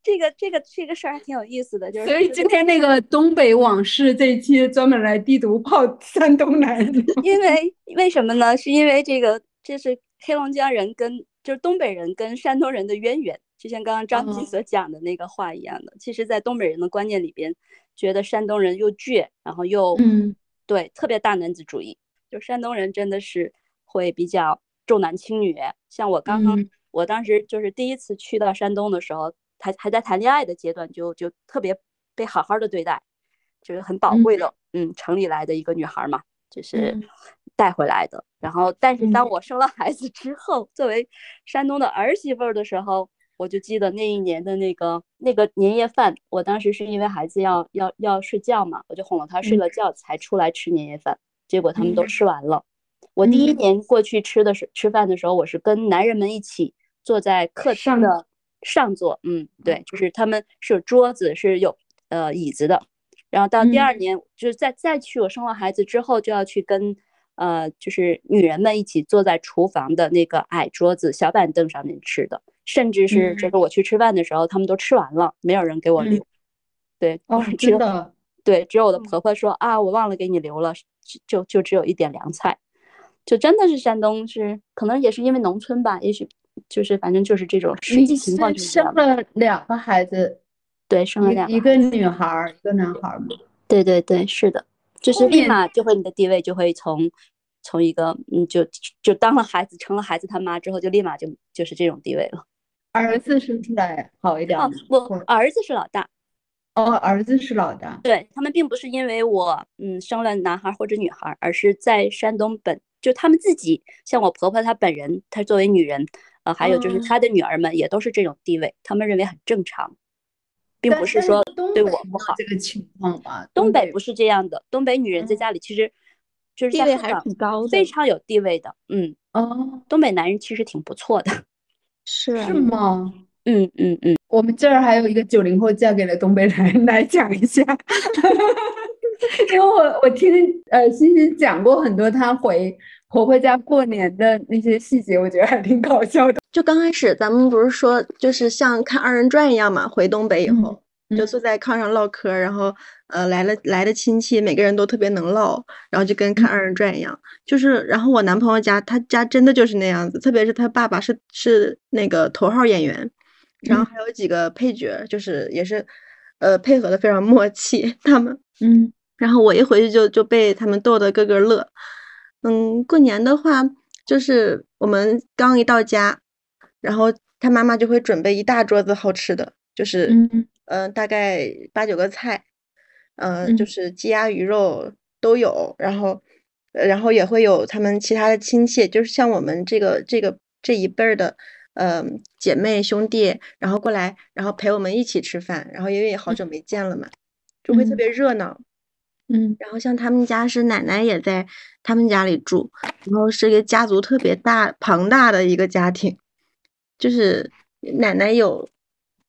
这个这个这个事儿还挺有意思的，就是所以今天那个东北往事这一期专门来地图炮山东男人。因为为什么呢？是因为这个这是黑龙江人跟就是东北人跟山东人的渊源，就像刚刚张斌所讲的那个话一样的。其实，在东北人的观念里边，觉得山东人又倔，然后又嗯，对，特别大男子主义。就山东人真的是会比较重男轻女。像我刚刚，我当时就是第一次去到山东的时候。还还在谈恋爱的阶段，就就特别被好好的对待，就是很宝贵的，嗯，城里来的一个女孩嘛，就是带回来的。然后，但是当我生了孩子之后，作为山东的儿媳妇的时候，我就记得那一年的那个那个年夜饭，我当时是因为孩子要要要睡觉嘛，我就哄了他睡了觉才出来吃年夜饭，结果他们都吃完了。我第一年过去吃的是吃饭的时候，我是跟男人们一起坐在客厅的。上座，嗯，对，就是他们是有桌子，是有呃椅子的。然后到第二年，就是再再去我生了孩子之后，就要去跟呃，就是女人们一起坐在厨房的那个矮桌子、小板凳上面吃的。甚至是就是我去吃饭的时候，他们都吃完了，没有人给我留。对，哦，真的，对，只有我的婆婆说啊，我忘了给你留了，就就只有一点凉菜。就真的是山东，是可能也是因为农村吧，也许。就是反正就是这种实际情况，生了两个孩子，对，生了两个，一个女孩，一个男孩嘛。对对对，是的，就是立马就会你的地位就会从从一个嗯，就就当了孩子，成了孩子他妈之后，就立马就就是这种地位了。儿子生出来好一点哦，我，儿子是老大。哦，儿子是老大。对他们并不是因为我嗯生了男孩或者女孩，而是在山东本就他们自己，像我婆婆她本人，她作为女人。呃，还有就是她的女儿们也都是这种地位，他们认为很正常，并不是说对我不好这个情况吧。东北不是这样的，东北女人在家里其实就是地位还是挺高的，非常有地位的。嗯哦，东北男人其实挺不错的，<laughs> 是是吗？嗯嗯嗯，我们这儿还有一个九零后嫁给了东北人，来讲一下，<laughs> <laughs> 因为我我听呃欣欣讲过很多她回。婆婆家过年的那些细节，我觉得还挺搞笑的。就刚开始，咱们不是说，就是像看二人转一样嘛？回东北以后，就坐在炕上唠嗑，然后呃来了来的亲戚，每个人都特别能唠，然后就跟看二人转一样。就是，然后我男朋友家，他家真的就是那样子，特别是他爸爸是是那个头号演员，然后还有几个配角，就是也是呃配合的非常默契。他们，嗯，然后我一回去就就被他们逗得个个乐。嗯，过年的话，就是我们刚一到家，然后他妈妈就会准备一大桌子好吃的，就是嗯嗯，大概八九个菜，嗯，就是鸡鸭鱼肉都有，然后然后也会有他们其他的亲戚，就是像我们这个这个这一辈儿的，嗯，姐妹兄弟，然后过来，然后陪我们一起吃饭，然后因为也好久没见了嘛，就会特别热闹。嗯，然后像他们家是奶奶也在他们家里住，然后是一个家族特别大庞大的一个家庭，就是奶奶有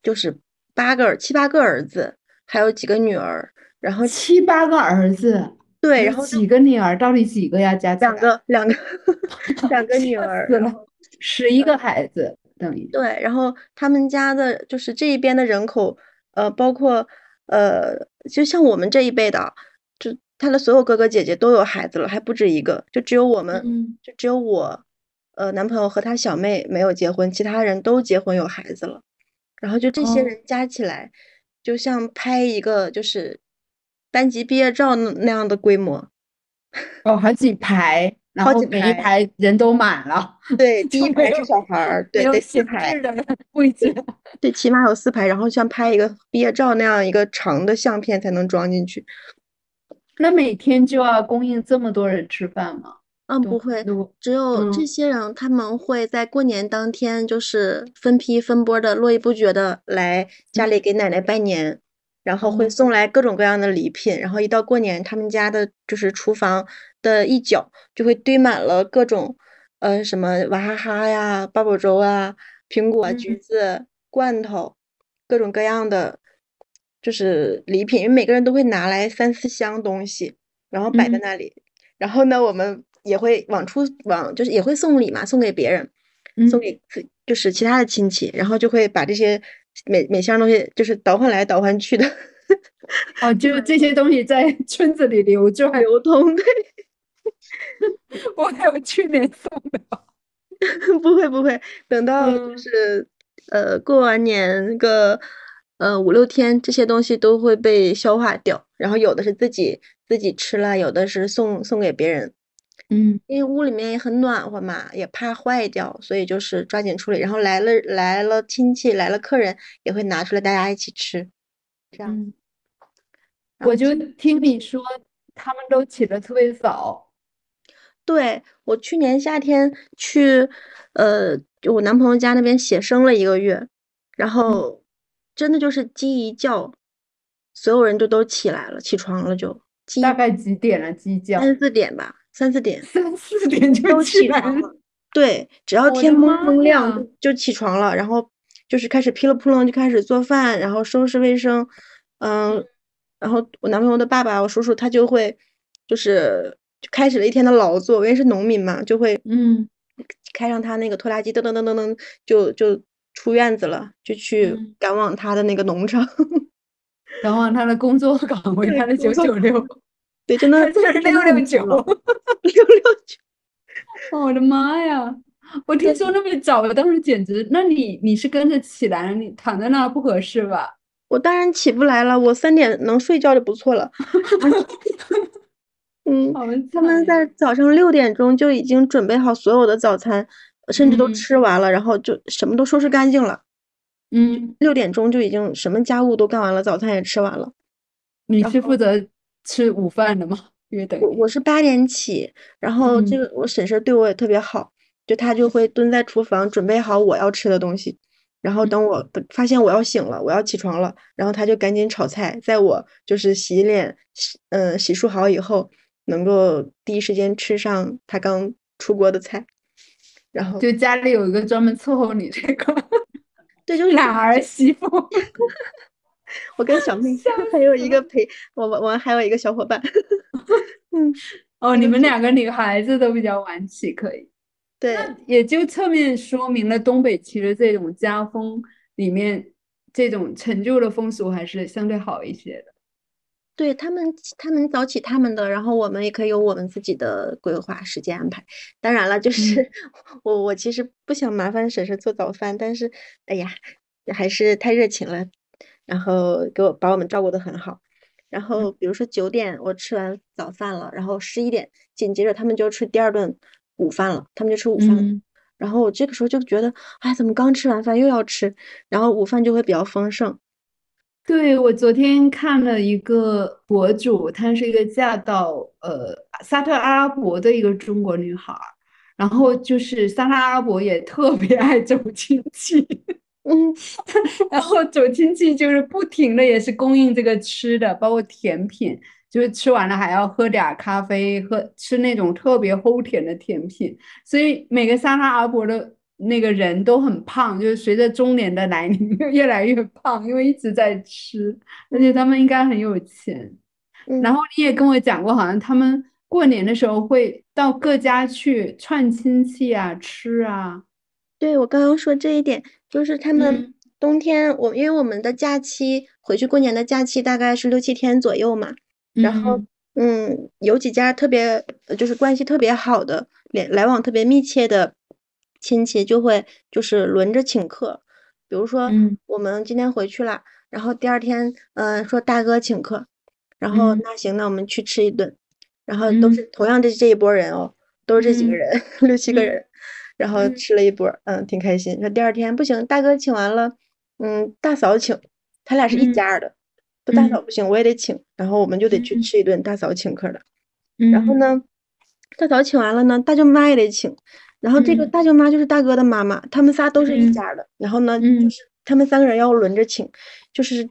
就是八个儿七八个儿子，还有几个女儿，然后七八个儿子，对，然后几个女儿？到底几个呀？加起两个两个 <laughs> 两个女儿，<laughs> 十一个孩子等于。对，然后他们家的就是这一边的人口，呃，包括呃，就像我们这一辈的他的所有哥哥姐姐都有孩子了，还不止一个，就只有我们，嗯就只有我，呃，男朋友和他小妹没有结婚，其他人都结婚有孩子了。然后就这些哦人加起来，就像拍一个就是班级毕业照那那样的规模。哦，好几排，<laughs> 然后每一排排人都满了，对，第一排是小孩儿，对，得四排。置的位置。<laughs> 对，起码有四排，然后像拍一个毕业照那样一个长的相片才能装进去。那每天就要供应这么多人吃饭吗？嗯，不会，只有这嗯些人他们会在过年当天就是分批分波的、络绎不绝的来家里给奶奶拜年，然后会哦送来各种各样的礼品，然后一到过年，他们家的就是厨房的一角就会堆满了各种，呃，什么娃哈哈呀、八宝粥啊、苹果、橘嗯子、罐头，各种各样的就是礼品，因为每个人都会拿来三四箱东西，然后摆在嗯那里。然后呢，我们也会往出往，就是也会送礼嘛，送给别人，送嗯给自就是其他的亲戚，然后就会把这些每每箱东西就是倒换来倒换去的 <laughs> 哦，就是这些东西在 <laughs> 村子里流转。流通。对，<laughs> 我还有去年送的。不会不会，等到就嗯是呃过完年个呃五六天，这些东西都会被消化掉，然后有的是自己自己吃了，有的是送送给别人。嗯因为屋里面也很暖和嘛，也怕坏掉，所以就是抓紧处理。然后来了来了亲戚来了客人，也会拿出来大家一起吃，这样。嗯，我就听你说，他们都起得特别早。对，我去年夏天去，呃，就我男朋友家那边写生了一个月，然后真的就是鸡一叫，所有人就都起来了，起床了就，鸡大概几点了？鸡叫？三四点吧，三四点三四点就都起来了。起床了。对，只要天蒙蒙亮就就起床了，然后就是开始噼里扑棱就开始做饭，然后收拾卫生，嗯，然后我男朋友的爸爸，我叔叔他就会就是就开始了一天的劳作，因为是农民嘛，就会嗯开上他那个拖拉机，噔噔噔噔噔就就出院子了，就去嗯赶往他的那个农场。<laughs> 赶往他的工作岗位，他的九九六，对，真的 <laughs> 他这是六六九。<laughs> 六六九。我的妈呀！我听说那么早，我当时简直，那你你是跟着起来，你躺在那儿不合适吧？我当然起不来了，我三点能睡觉就不错了。嗯，好他们在早上六点钟就已经准备好所有的早餐，甚至都嗯吃完了，然后就什么都收拾干净了。嗯，六点钟就已经什么家务都干完了，早餐也吃完了。你然后是负责吃午饭的吗？约等我我是八点起，然后这嗯个我婶婶对我也特别好，就她就会蹲在厨房准备好我要吃的东西，然后等我发现我要醒了，我要起床了，然后她就赶紧炒菜，在我就是洗脸洗嗯洗漱好以后，能够第一时间吃上她刚出锅的菜，然后就家里有一个专门伺候你这个 <laughs> 对，就是 <laughs> 懒儿媳妇。<laughs> 我跟小妹还有一个陪我我我还有一个小伙伴，嗯，哦，你们两个女孩子都比较晚起，可以。对。也就侧面说明了东北其实这种家风里面，这种陈旧的风俗还是相对好一些的。对他们，他们早起他们的，然后我们也可以有我们自己的规划时间安排。当然了，就是 <laughs> 我我其实不想麻烦婶婶做早饭，但是哎呀，还是太热情了，然后给我把我们照顾得很好。然后比如说九点我吃完早饭了，然后十一点紧接着他们就吃第二顿午饭了，他们就吃午饭了。嗯然后我这个时候就觉得，哎，怎么刚吃完饭又要吃？然后午饭就会比较丰盛。对，我昨天看了一个博主，她是一个嫁到呃沙特阿拉伯的一个中国女孩儿，然后就是沙特阿拉伯也特别爱走亲戚，<laughs> 嗯，然后走亲戚就是不停的也是供应这个吃的，包括甜品，就是吃完了还要喝点咖啡，喝吃那种特别齁甜的甜品，所以每个沙特阿拉伯的那个人都很胖，就是随着中年的来临 <laughs> 越来越胖，因为一直在吃，而且他们应该很有钱。然后你也跟我讲过，好像他们过年的时候会到各家去串亲戚啊，吃啊。对，我刚刚说这一点，就是他们冬天，我因为我们的假期回去过年的假期大概是六七天左右嘛，然后嗯，有几家特别就是关系特别好的，来来往特别密切的亲戚就会就是轮着请客，比如说我们今天回去了，然后第二天嗯说大哥请客，然后那行那我们去吃一顿，然后都是同样的这一波人哦，都是这几个人 <laughs> 六七个人。<laughs> 然后吃了一波，嗯，挺开心。那第二天不行，大哥请完了，嗯，大嫂请，他俩是一家的，不大嫂不行，我也得请。然后我们就得去吃一顿大嫂请客的。然后呢，大嫂请完了呢，大舅妈也得请。然后这个大舅妈就是大哥的妈妈，他们仨都是一家的。然后呢，就是他们三个人要轮着请，就是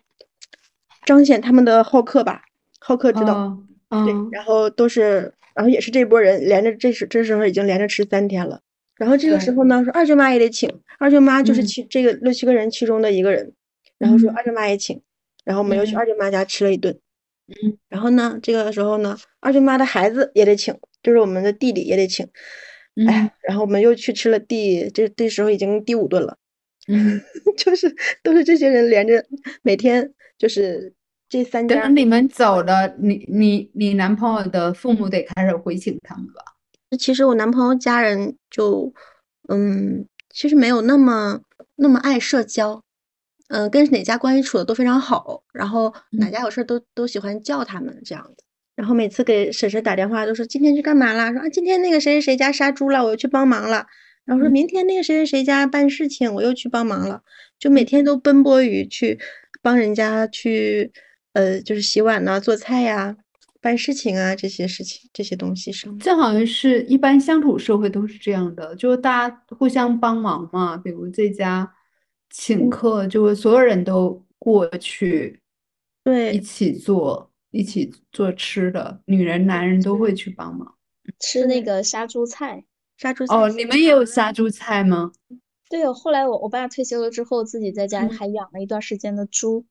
彰显他们的好客吧，好客之道。对，然后都是，然后也是这波人连着，这时这时候已经连着吃三天了。然后这个时候呢，说二舅妈也得请，二舅妈就是其这个六七个人其中的一个人，然后说二舅妈也请，然后我们又去二舅妈家吃了一顿，嗯，然后呢，这个时候呢，二舅妈的孩子也得请，就是我们的弟弟也得请，哎，然后我们又去吃了第这这时候已经第五顿了，<laughs> 嗯，<laughs> 就是都是这些人连着每天就是这三家。等你们走了，你你你男朋友的父母得开始回请他们吧？其实我男朋友家人就，嗯，其实没有那么那么爱社交，嗯，跟哪家关系处的都非常好，然后哪家有事都都喜欢叫他们这样子，然后每次给婶婶打电话都说今天去干嘛啦？说啊今天那个谁谁谁家杀猪了，我又去帮忙了，然后说明天那个谁谁谁家办事情，我又去帮忙了，就每天都奔波于去帮人家去，呃，就是洗碗呐，做菜呀。办事情啊，这些事情，这些东西上，这好像是一般乡土社会都是这样的，就大家互相帮忙嘛。比如这家请客，就所有人都过去，对，一起做，一起做吃的，女人、男人都会去帮忙吃那个杀猪菜。杀猪菜哦，你们也有杀猪菜吗？<laughs> 对哦，后来我我爸退休了之后，自己在家还养了一段时间的猪。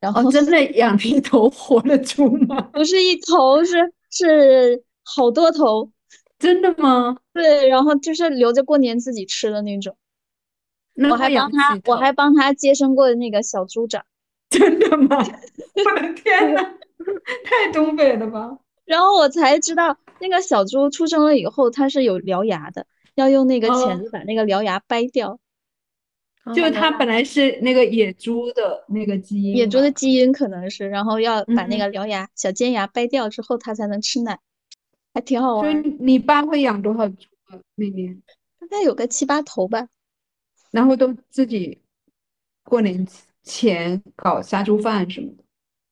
然后真的 <laughs> 养了一头活的猪吗？不是一头，是是好多头。<laughs> 真的吗？对，然后就是留着过年自己吃的那种。我还帮他，我还帮他接生过那个小猪崽。真的吗？我 <laughs> 的天呐，太东北了吧！然后我才知道，那个小猪出生了以后，它是有獠牙的，要用那个钳子把那个獠牙掰掉。就它本来是那个野猪的那个基因，野猪的基因可能是，然后要把那个獠牙、小尖牙掰掉之后，它才能吃奶，还挺好玩。就你爸会养多少猪啊？每年大概有个七八头吧。然后都自己过年前搞杀猪饭什么的。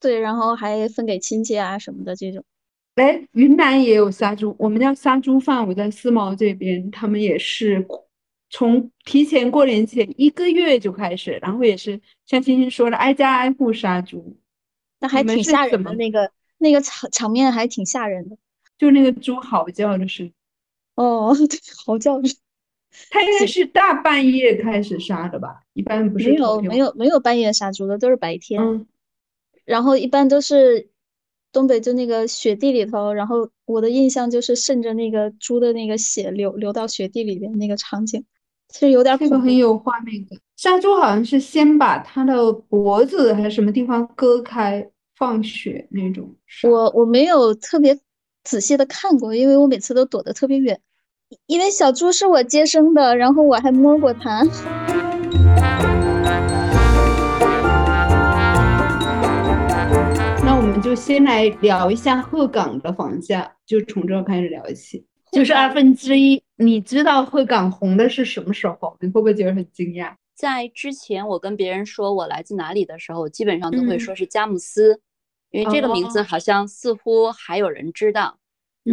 对，然后还分给亲戚啊什么的这种。哎，云南也有杀猪，我们家杀猪饭。我在思茅这边，他们也是。从提前过年前一个月就开始，然后也是像欣欣说的，挨家挨户杀猪，那还挺吓人的。那个那个场场面还挺吓人的，就那个猪嚎叫的是，哦，<laughs> 对，嚎叫是，他应该是大半夜开始杀的吧？一般不是没有没有没有半夜杀猪的，都是白天。然后一般都是东北就那个雪地里头，然后我的印象就是渗着那个猪的那个血流流到雪地里边那个场景。其实有点这个很有画面感。杀猪好像是先把它的脖子还是什么地方割开放血那种。我我没有特别仔细的看过，因为我每次都躲得特别远。因为小猪是我接生的，然后我还摸过它。就先来聊一下鹤岗的房价，就从这开始聊起。就是二分之一。你知道鹤岗红的是什么时候？你会不会觉得很惊讶？在之前我跟别人说我来自哪里的时候，基本上都会说是佳木斯，因为这个名字好像似乎还有人知道。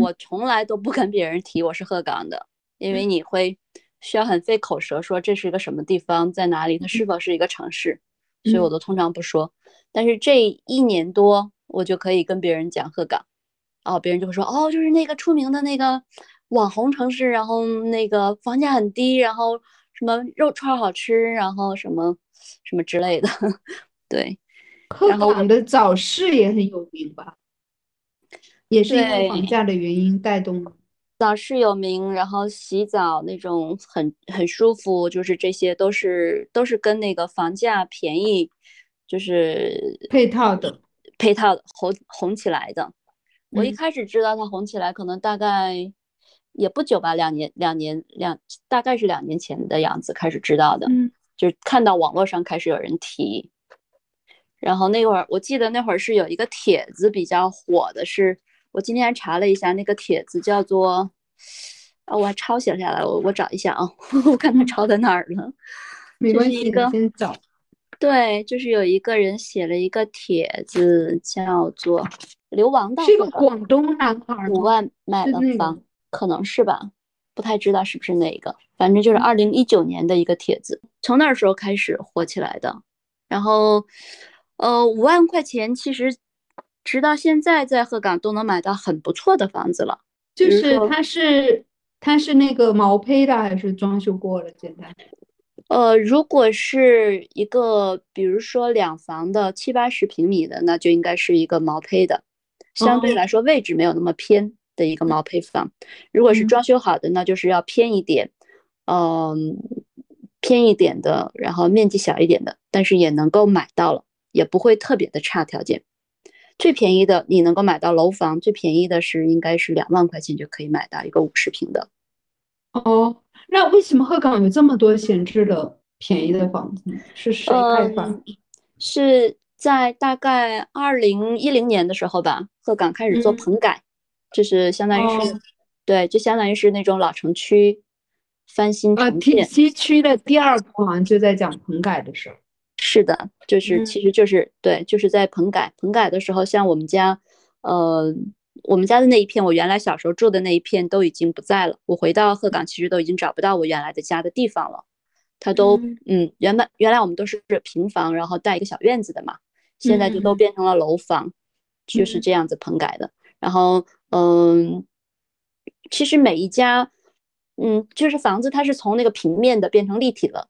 我从来都不跟别人提我是鹤岗的，因为你会需要很费口舌说这是一个什么地方，在哪里，它是否是一个城市，所以我都通常不说。但是这一年多。我就可以跟别人讲鹤岗，然后别人就会说哦，就是那个出名的那个网红城市，然后那个房价很低，然后什么肉串好吃，然后什么什么之类的，<laughs> 对。鹤岗的早市也很有名吧？也是因为房价的原因带动的。早市有名，然后洗澡那种很很舒服，就是这些都是都是跟那个房价便宜，就是配套的，配套的红红起来的。我一开始知道它红起来，可能大概也不久吧，两年两年两大概是两年前的样子开始知道的，嗯，就是看到网络上开始有人提，然后那会儿我记得那会儿是有一个帖子比较火的，是。我今天查了一下那个帖子，叫做啊，我还抄写下来，我我找一下啊，<laughs> 我看他抄在哪儿了。没关系，先找。对，就是有一个人写了一个帖子，叫做流亡到是个广东男孩，五万买了房，可能是吧，不太知道是不是那个，反正就是二零一九年的一个帖子，从那时候开始火起来的。然后，呃，五万块钱其实。直到现在，在鹤岗都能买到很不错的房子了。就是它是它是那个毛坯的，还是装修过了？现在，呃，如果是一个，比如说两房的七八十平米的，那就应该是一个毛坯的，相对来说位置没有那么偏的一个毛坯房。如果是装修好的，那就是要偏一点，嗯，偏一点的，然后面积小一点的，但是也能够买到了，也不会特别的差条件。最便宜的你能够买到楼房，最便宜的是应该是两万块钱就可以买到一个五十平的。哦，那为什么鹤岗有这么多闲置的便宜的房子？是谁开发？是在大概二零一零年的时候吧，鹤岗开始做棚改，就是相当于是，对，就相当于是那种老城区翻新重建。西区的第二部好像就在讲棚改的事儿。是的，就是其实就是对，就是在棚改棚改的时候，像我们家，呃，我们家的那一片，我原来小时候住的那一片都已经不在了。我回到鹤岗，其实都已经找不到我原来的家的地方了。它都，嗯，原本原来我们都是平房，然后带一个小院子的嘛，现在就都变成了楼房，就是这样子棚改的。然后，嗯，其实每一家，嗯，就是房子它是从那个平面的变成立体了。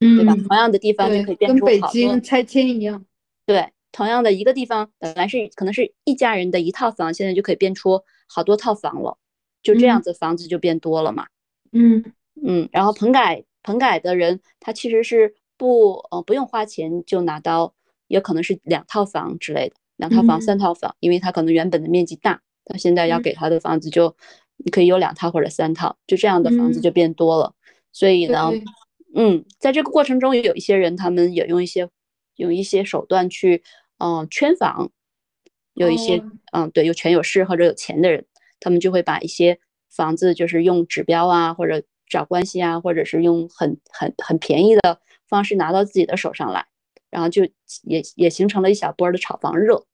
嗯对吧？同样的地方就可以变出跟北京拆迁一样。对，同样的一个地方，本来是可能是一家人的一套房，现在就可以变出好多套房了。就这样子，房子就变多了嘛。嗯嗯。然后棚改棚改的人，他其实是不呃不用花钱就拿到，也可能是两套房之类的，两套房、三套房，因为他可能原本的面积大，他现在要给他的房子就你可以有两套或者三套，就这样的房子就变多了。所以呢。嗯，在这个过程中，也有一些人，他们也用一些用一些手段去，嗯，圈房。有一些，嗯，对，有权有势或者有钱的人，他们就会把一些房子，就是用指标啊，或者找关系啊，或者是用很很很便宜的方式拿到自己的手上来，然后就也也形成了一小波的炒房热。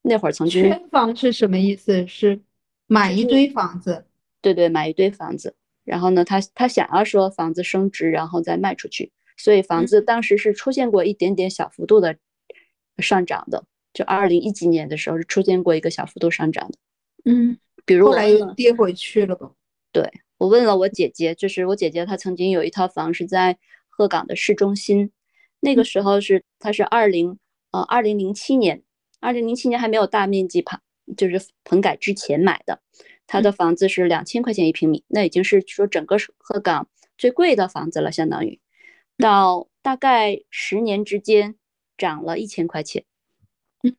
那会儿曾经圈房是什么意思？是买一堆房子？对对，买一堆房子。然后呢，他他想要说房子升值，然后再卖出去，所以房子当时是出现过一点点小幅度的上涨的，就二零一几年的时候是出现过一个小幅度上涨的。嗯，比如后来又跌回去了吧？对我问了我姐姐，就是我姐姐她曾经有一套房是在鹤岗的市中心，那个时候是她是二零呃二零零七年，二零零七年还没有大面积棚就是棚改之前买的。他的房子是两千块钱一平米，那已经是说整个鹤岗最贵的房子了，相当于到大概十年之间涨了一千块钱。嗯，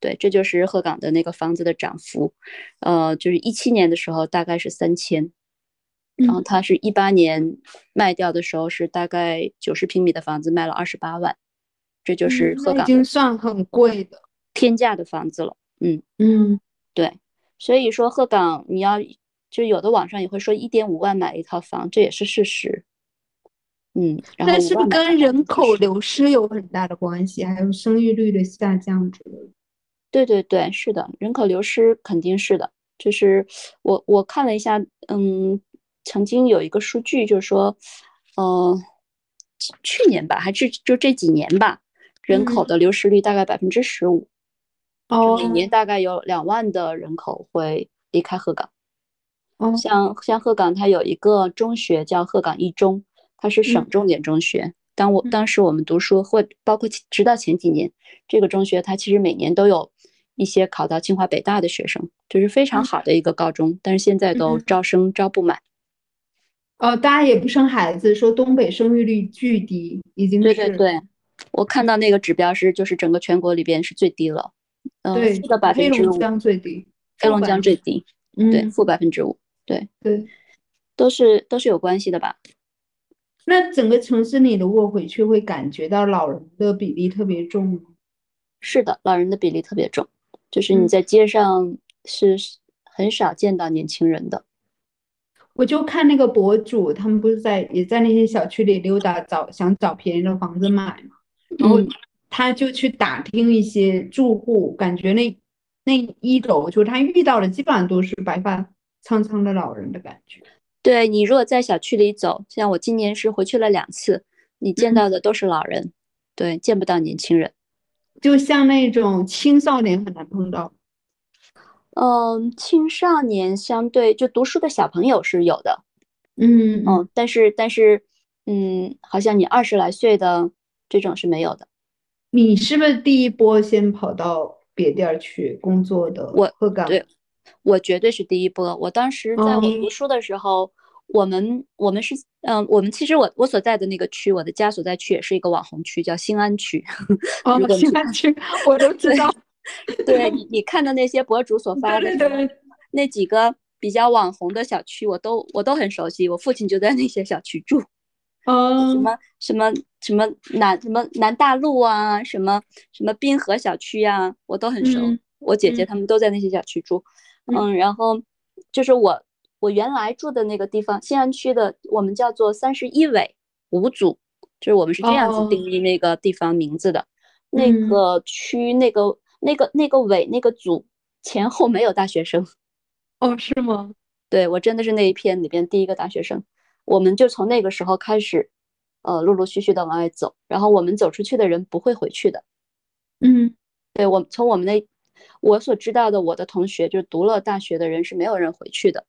对，这就是鹤岗的那个房子的涨幅。呃，就是一七年的时候大概是三千，然后他是一八年卖掉的时候是大概九十平米的房子卖了二十八万，这就是鹤岗已经算很贵的天价的房子了。嗯嗯，对。所以说鹤岗，你要就有的网上也会说一点五万买一套房，这也是事实。嗯，但是不是跟人口流失有很大的关系，还有生育率的下降之类的？对对对，是的，人口流失肯定是的。就是我我看了一下，嗯，曾经有一个数据，就是说，嗯，去年吧，还是就这几年吧，人口的流失率大概百分之十五。哦，每年大概有两万的人口会离开鹤岗。哦，像像鹤岗，它有一个中学叫鹤岗一中，它是省重点中学。当我当时我们读书，或包括直到前几年，这个中学它其实每年都有一些考到清华北大的学生，就是非常好的一个高中。但是现在都招生招不满。哦，大家也不生孩子，说东北生育率巨低，已经对对对，我看到那个指标是，就是整个全国里边是最低了。嗯，负的百分之五。黑龙江最低。黑龙江最低。嗯，对，负百分之五。对对，都是都是有关系的吧？那整个城市里如果回去，会感觉到老人的比例特别重吗？是的，老人的比例特别重，就是你在街上是很少见到年轻人的。我就看那个博主，他们不是在也在那些小区里溜达，找想找便宜的房子买嘛，然后他就去打听一些住户，感觉那那一楼就他遇到的基本上都是白发苍苍的老人的感觉。对你如果在小区里走，像我今年是回去了两次，你见到的都是老人，对，见不到年轻人，就像那种青少年很难碰到。嗯，青少年相对就读书的小朋友是有的，嗯嗯，但是但是，嗯，好像你二十来岁的这种是没有的。你是不是第一波先跑到别地儿去工作的？我鹤岗，对，我绝对是第一波。我当时在我读书的时候，我们我们是嗯，我们其实我我所在的那个区，我的家所在区也是一个网红区，叫新安区。<laughs> 哦，新安区我都知道。对你，你看的那些博主所发的那几个比较网红的小区，我都我都很熟悉。我父亲就在那些小区住，哦，什么什么什么南什么南大路啊，什么什么滨河小区呀，我都很熟。我姐姐他们都在那些小区住，嗯，然后就是我我原来住的那个地方，西安区的，我们叫做三十一委五组，就是我们是这样子定义那个地方名字的，那个区那个。那个那个委那个组前后没有大学生，<laughs> 哦，是吗？对我真的是那一片里边第一个大学生，我们就从那个时候开始，呃，陆陆续续的往外走，然后我们走出去的人不会回去的，嗯，对我从我们那我所知道的我的同学，就是读了大学的人是没有人回去的。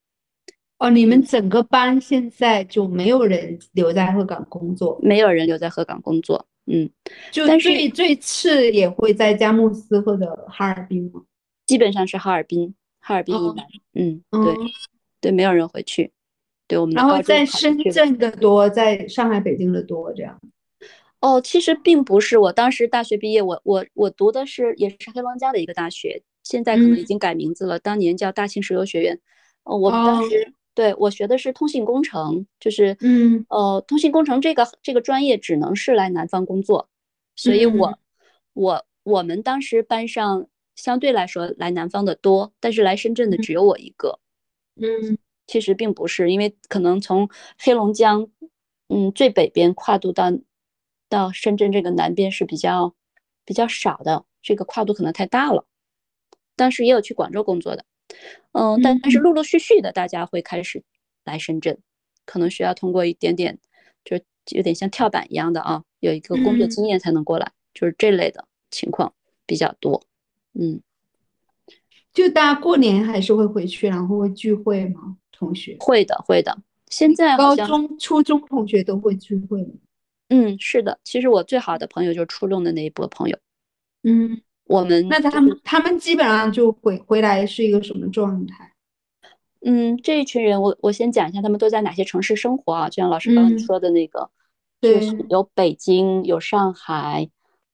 哦，你们整个班现在就没有人留在鹤岗工作，没有人留在鹤岗工作。嗯，就最最次也会在佳木斯或者哈尔滨吗？基本上是哈尔滨，哈尔滨以南。嗯，对，对，没有人回去。对我们。然后在深圳的多，在上海、北京的多，这样。哦，其实并不是。我当时大学毕业，我我我读的是也是黑龙江的一个大学，现在可能已经改名字了，当年叫大庆石油学院。哦，我们当时。对我学的是通信工程，就是嗯呃，通信工程这个这个专业只能是来南方工作，所以我我我们当时班上相对来说来南方的多，但是来深圳的只有我一个。嗯，其实并不是，因为可能从黑龙江嗯最北边跨度到到深圳这个南边是比较比较少的，这个跨度可能太大了。当时也有去广州工作的。嗯，但但是陆陆续续的，大家会开始来深圳，可能需要通过一点点，就有点像跳板一样的啊，有一个工作经验才能过来，就是这类的情况比较多。嗯，就大家过年还是会回去，然后会聚会吗？同学会的，会的。现在高中、初中同学都会聚会吗？嗯，是的。其实我最好的朋友就是初中的那一波朋友。嗯。我们那他们他们基本上就回回来是一个什么状态？嗯，这一群人，我我先讲一下他们都在哪些城市生活啊？就像老师刚刚说的那个，就是有北京，有上海，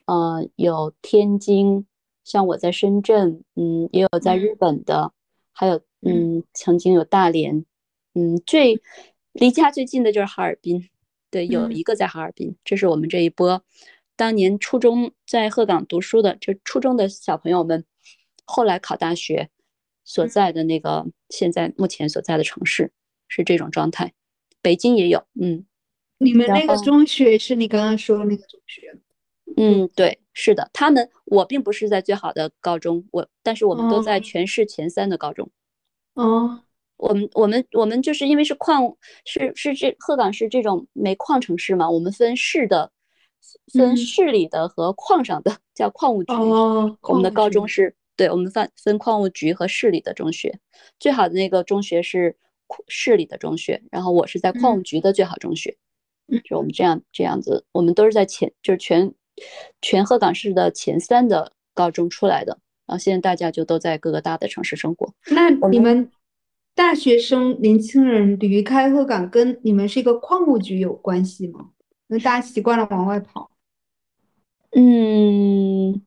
呃，有天津，像我在深圳，嗯，也有在日本的，还有嗯，曾经有大连，嗯，最离家最近的就是哈尔滨，对，有一个在哈尔滨，这是我们这一波。当年初中在鹤岗读书的，就初中的小朋友们，后来考大学所在的那个，现在目前所在的城市是这种状态。北京也有，嗯。你们那个中学是你刚刚说的那个中学？嗯，对，是的。他们我并不是在最好的高中，我但是我们都在全市前三的高中。哦。我们我们我们就是因为是矿，是是这鹤岗是这种煤矿城市嘛，我们分市的。分市里的和矿上的叫矿务局，我们的高中是对我们分分矿务局和市里的中学，最好的那个中学是市里的中学，然后我是在矿务局的最好中学，就我们这样这样子，我们都是在前就是全全鹤岗市的前三的高中出来的，然后现在大家就都在各个大的城市生活。那。你们大学生年轻人离开鹤岗，跟你们是一个矿务局有关系吗？因为大家习惯了往外跑。嗯，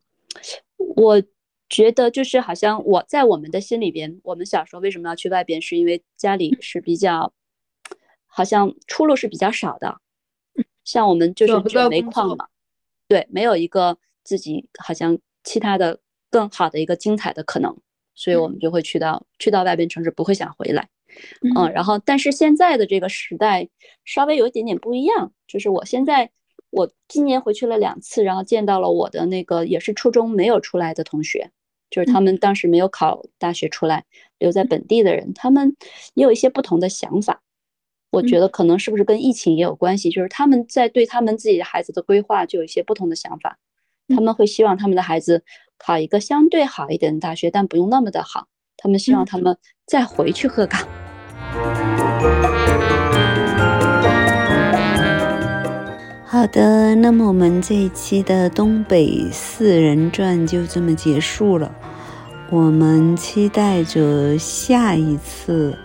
我。觉得就是好像我在我们的心里边，我们小时候为什么要去外边？是因为家里是比较，好像出路是比较少的。像我们就是就煤矿嘛，对，没有一个自己好像其他的更好的一个精彩的可能，所以我们就会去到去到外边城市，不会想回来。嗯，然后但是现在的这个时代稍微有一点点不一样，就是我现在我今年回去了两次，然后见到了我的那个也是初中没有出来的同学。就是他们当时没有考大学出来，留在本地的人，他们也有一些不同的想法。我觉得可能是不是跟疫情也有关系？就是他们在对他们自己的孩子的规划就有一些不同的想法。他们会希望他们的孩子考一个相对好一点的大学，但不用那么的好。他们希望他们再回去鹤岗。<laughs> 好的，那么我们这一期的东北四人传就这么结束了。我们期待着下一次，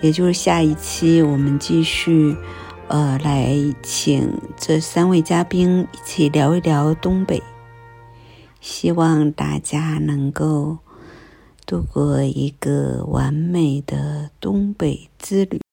也就是下一期，我们继续，呃，来请这三位嘉宾一起聊一聊东北。希望大家能够度过一个完美的东北之旅。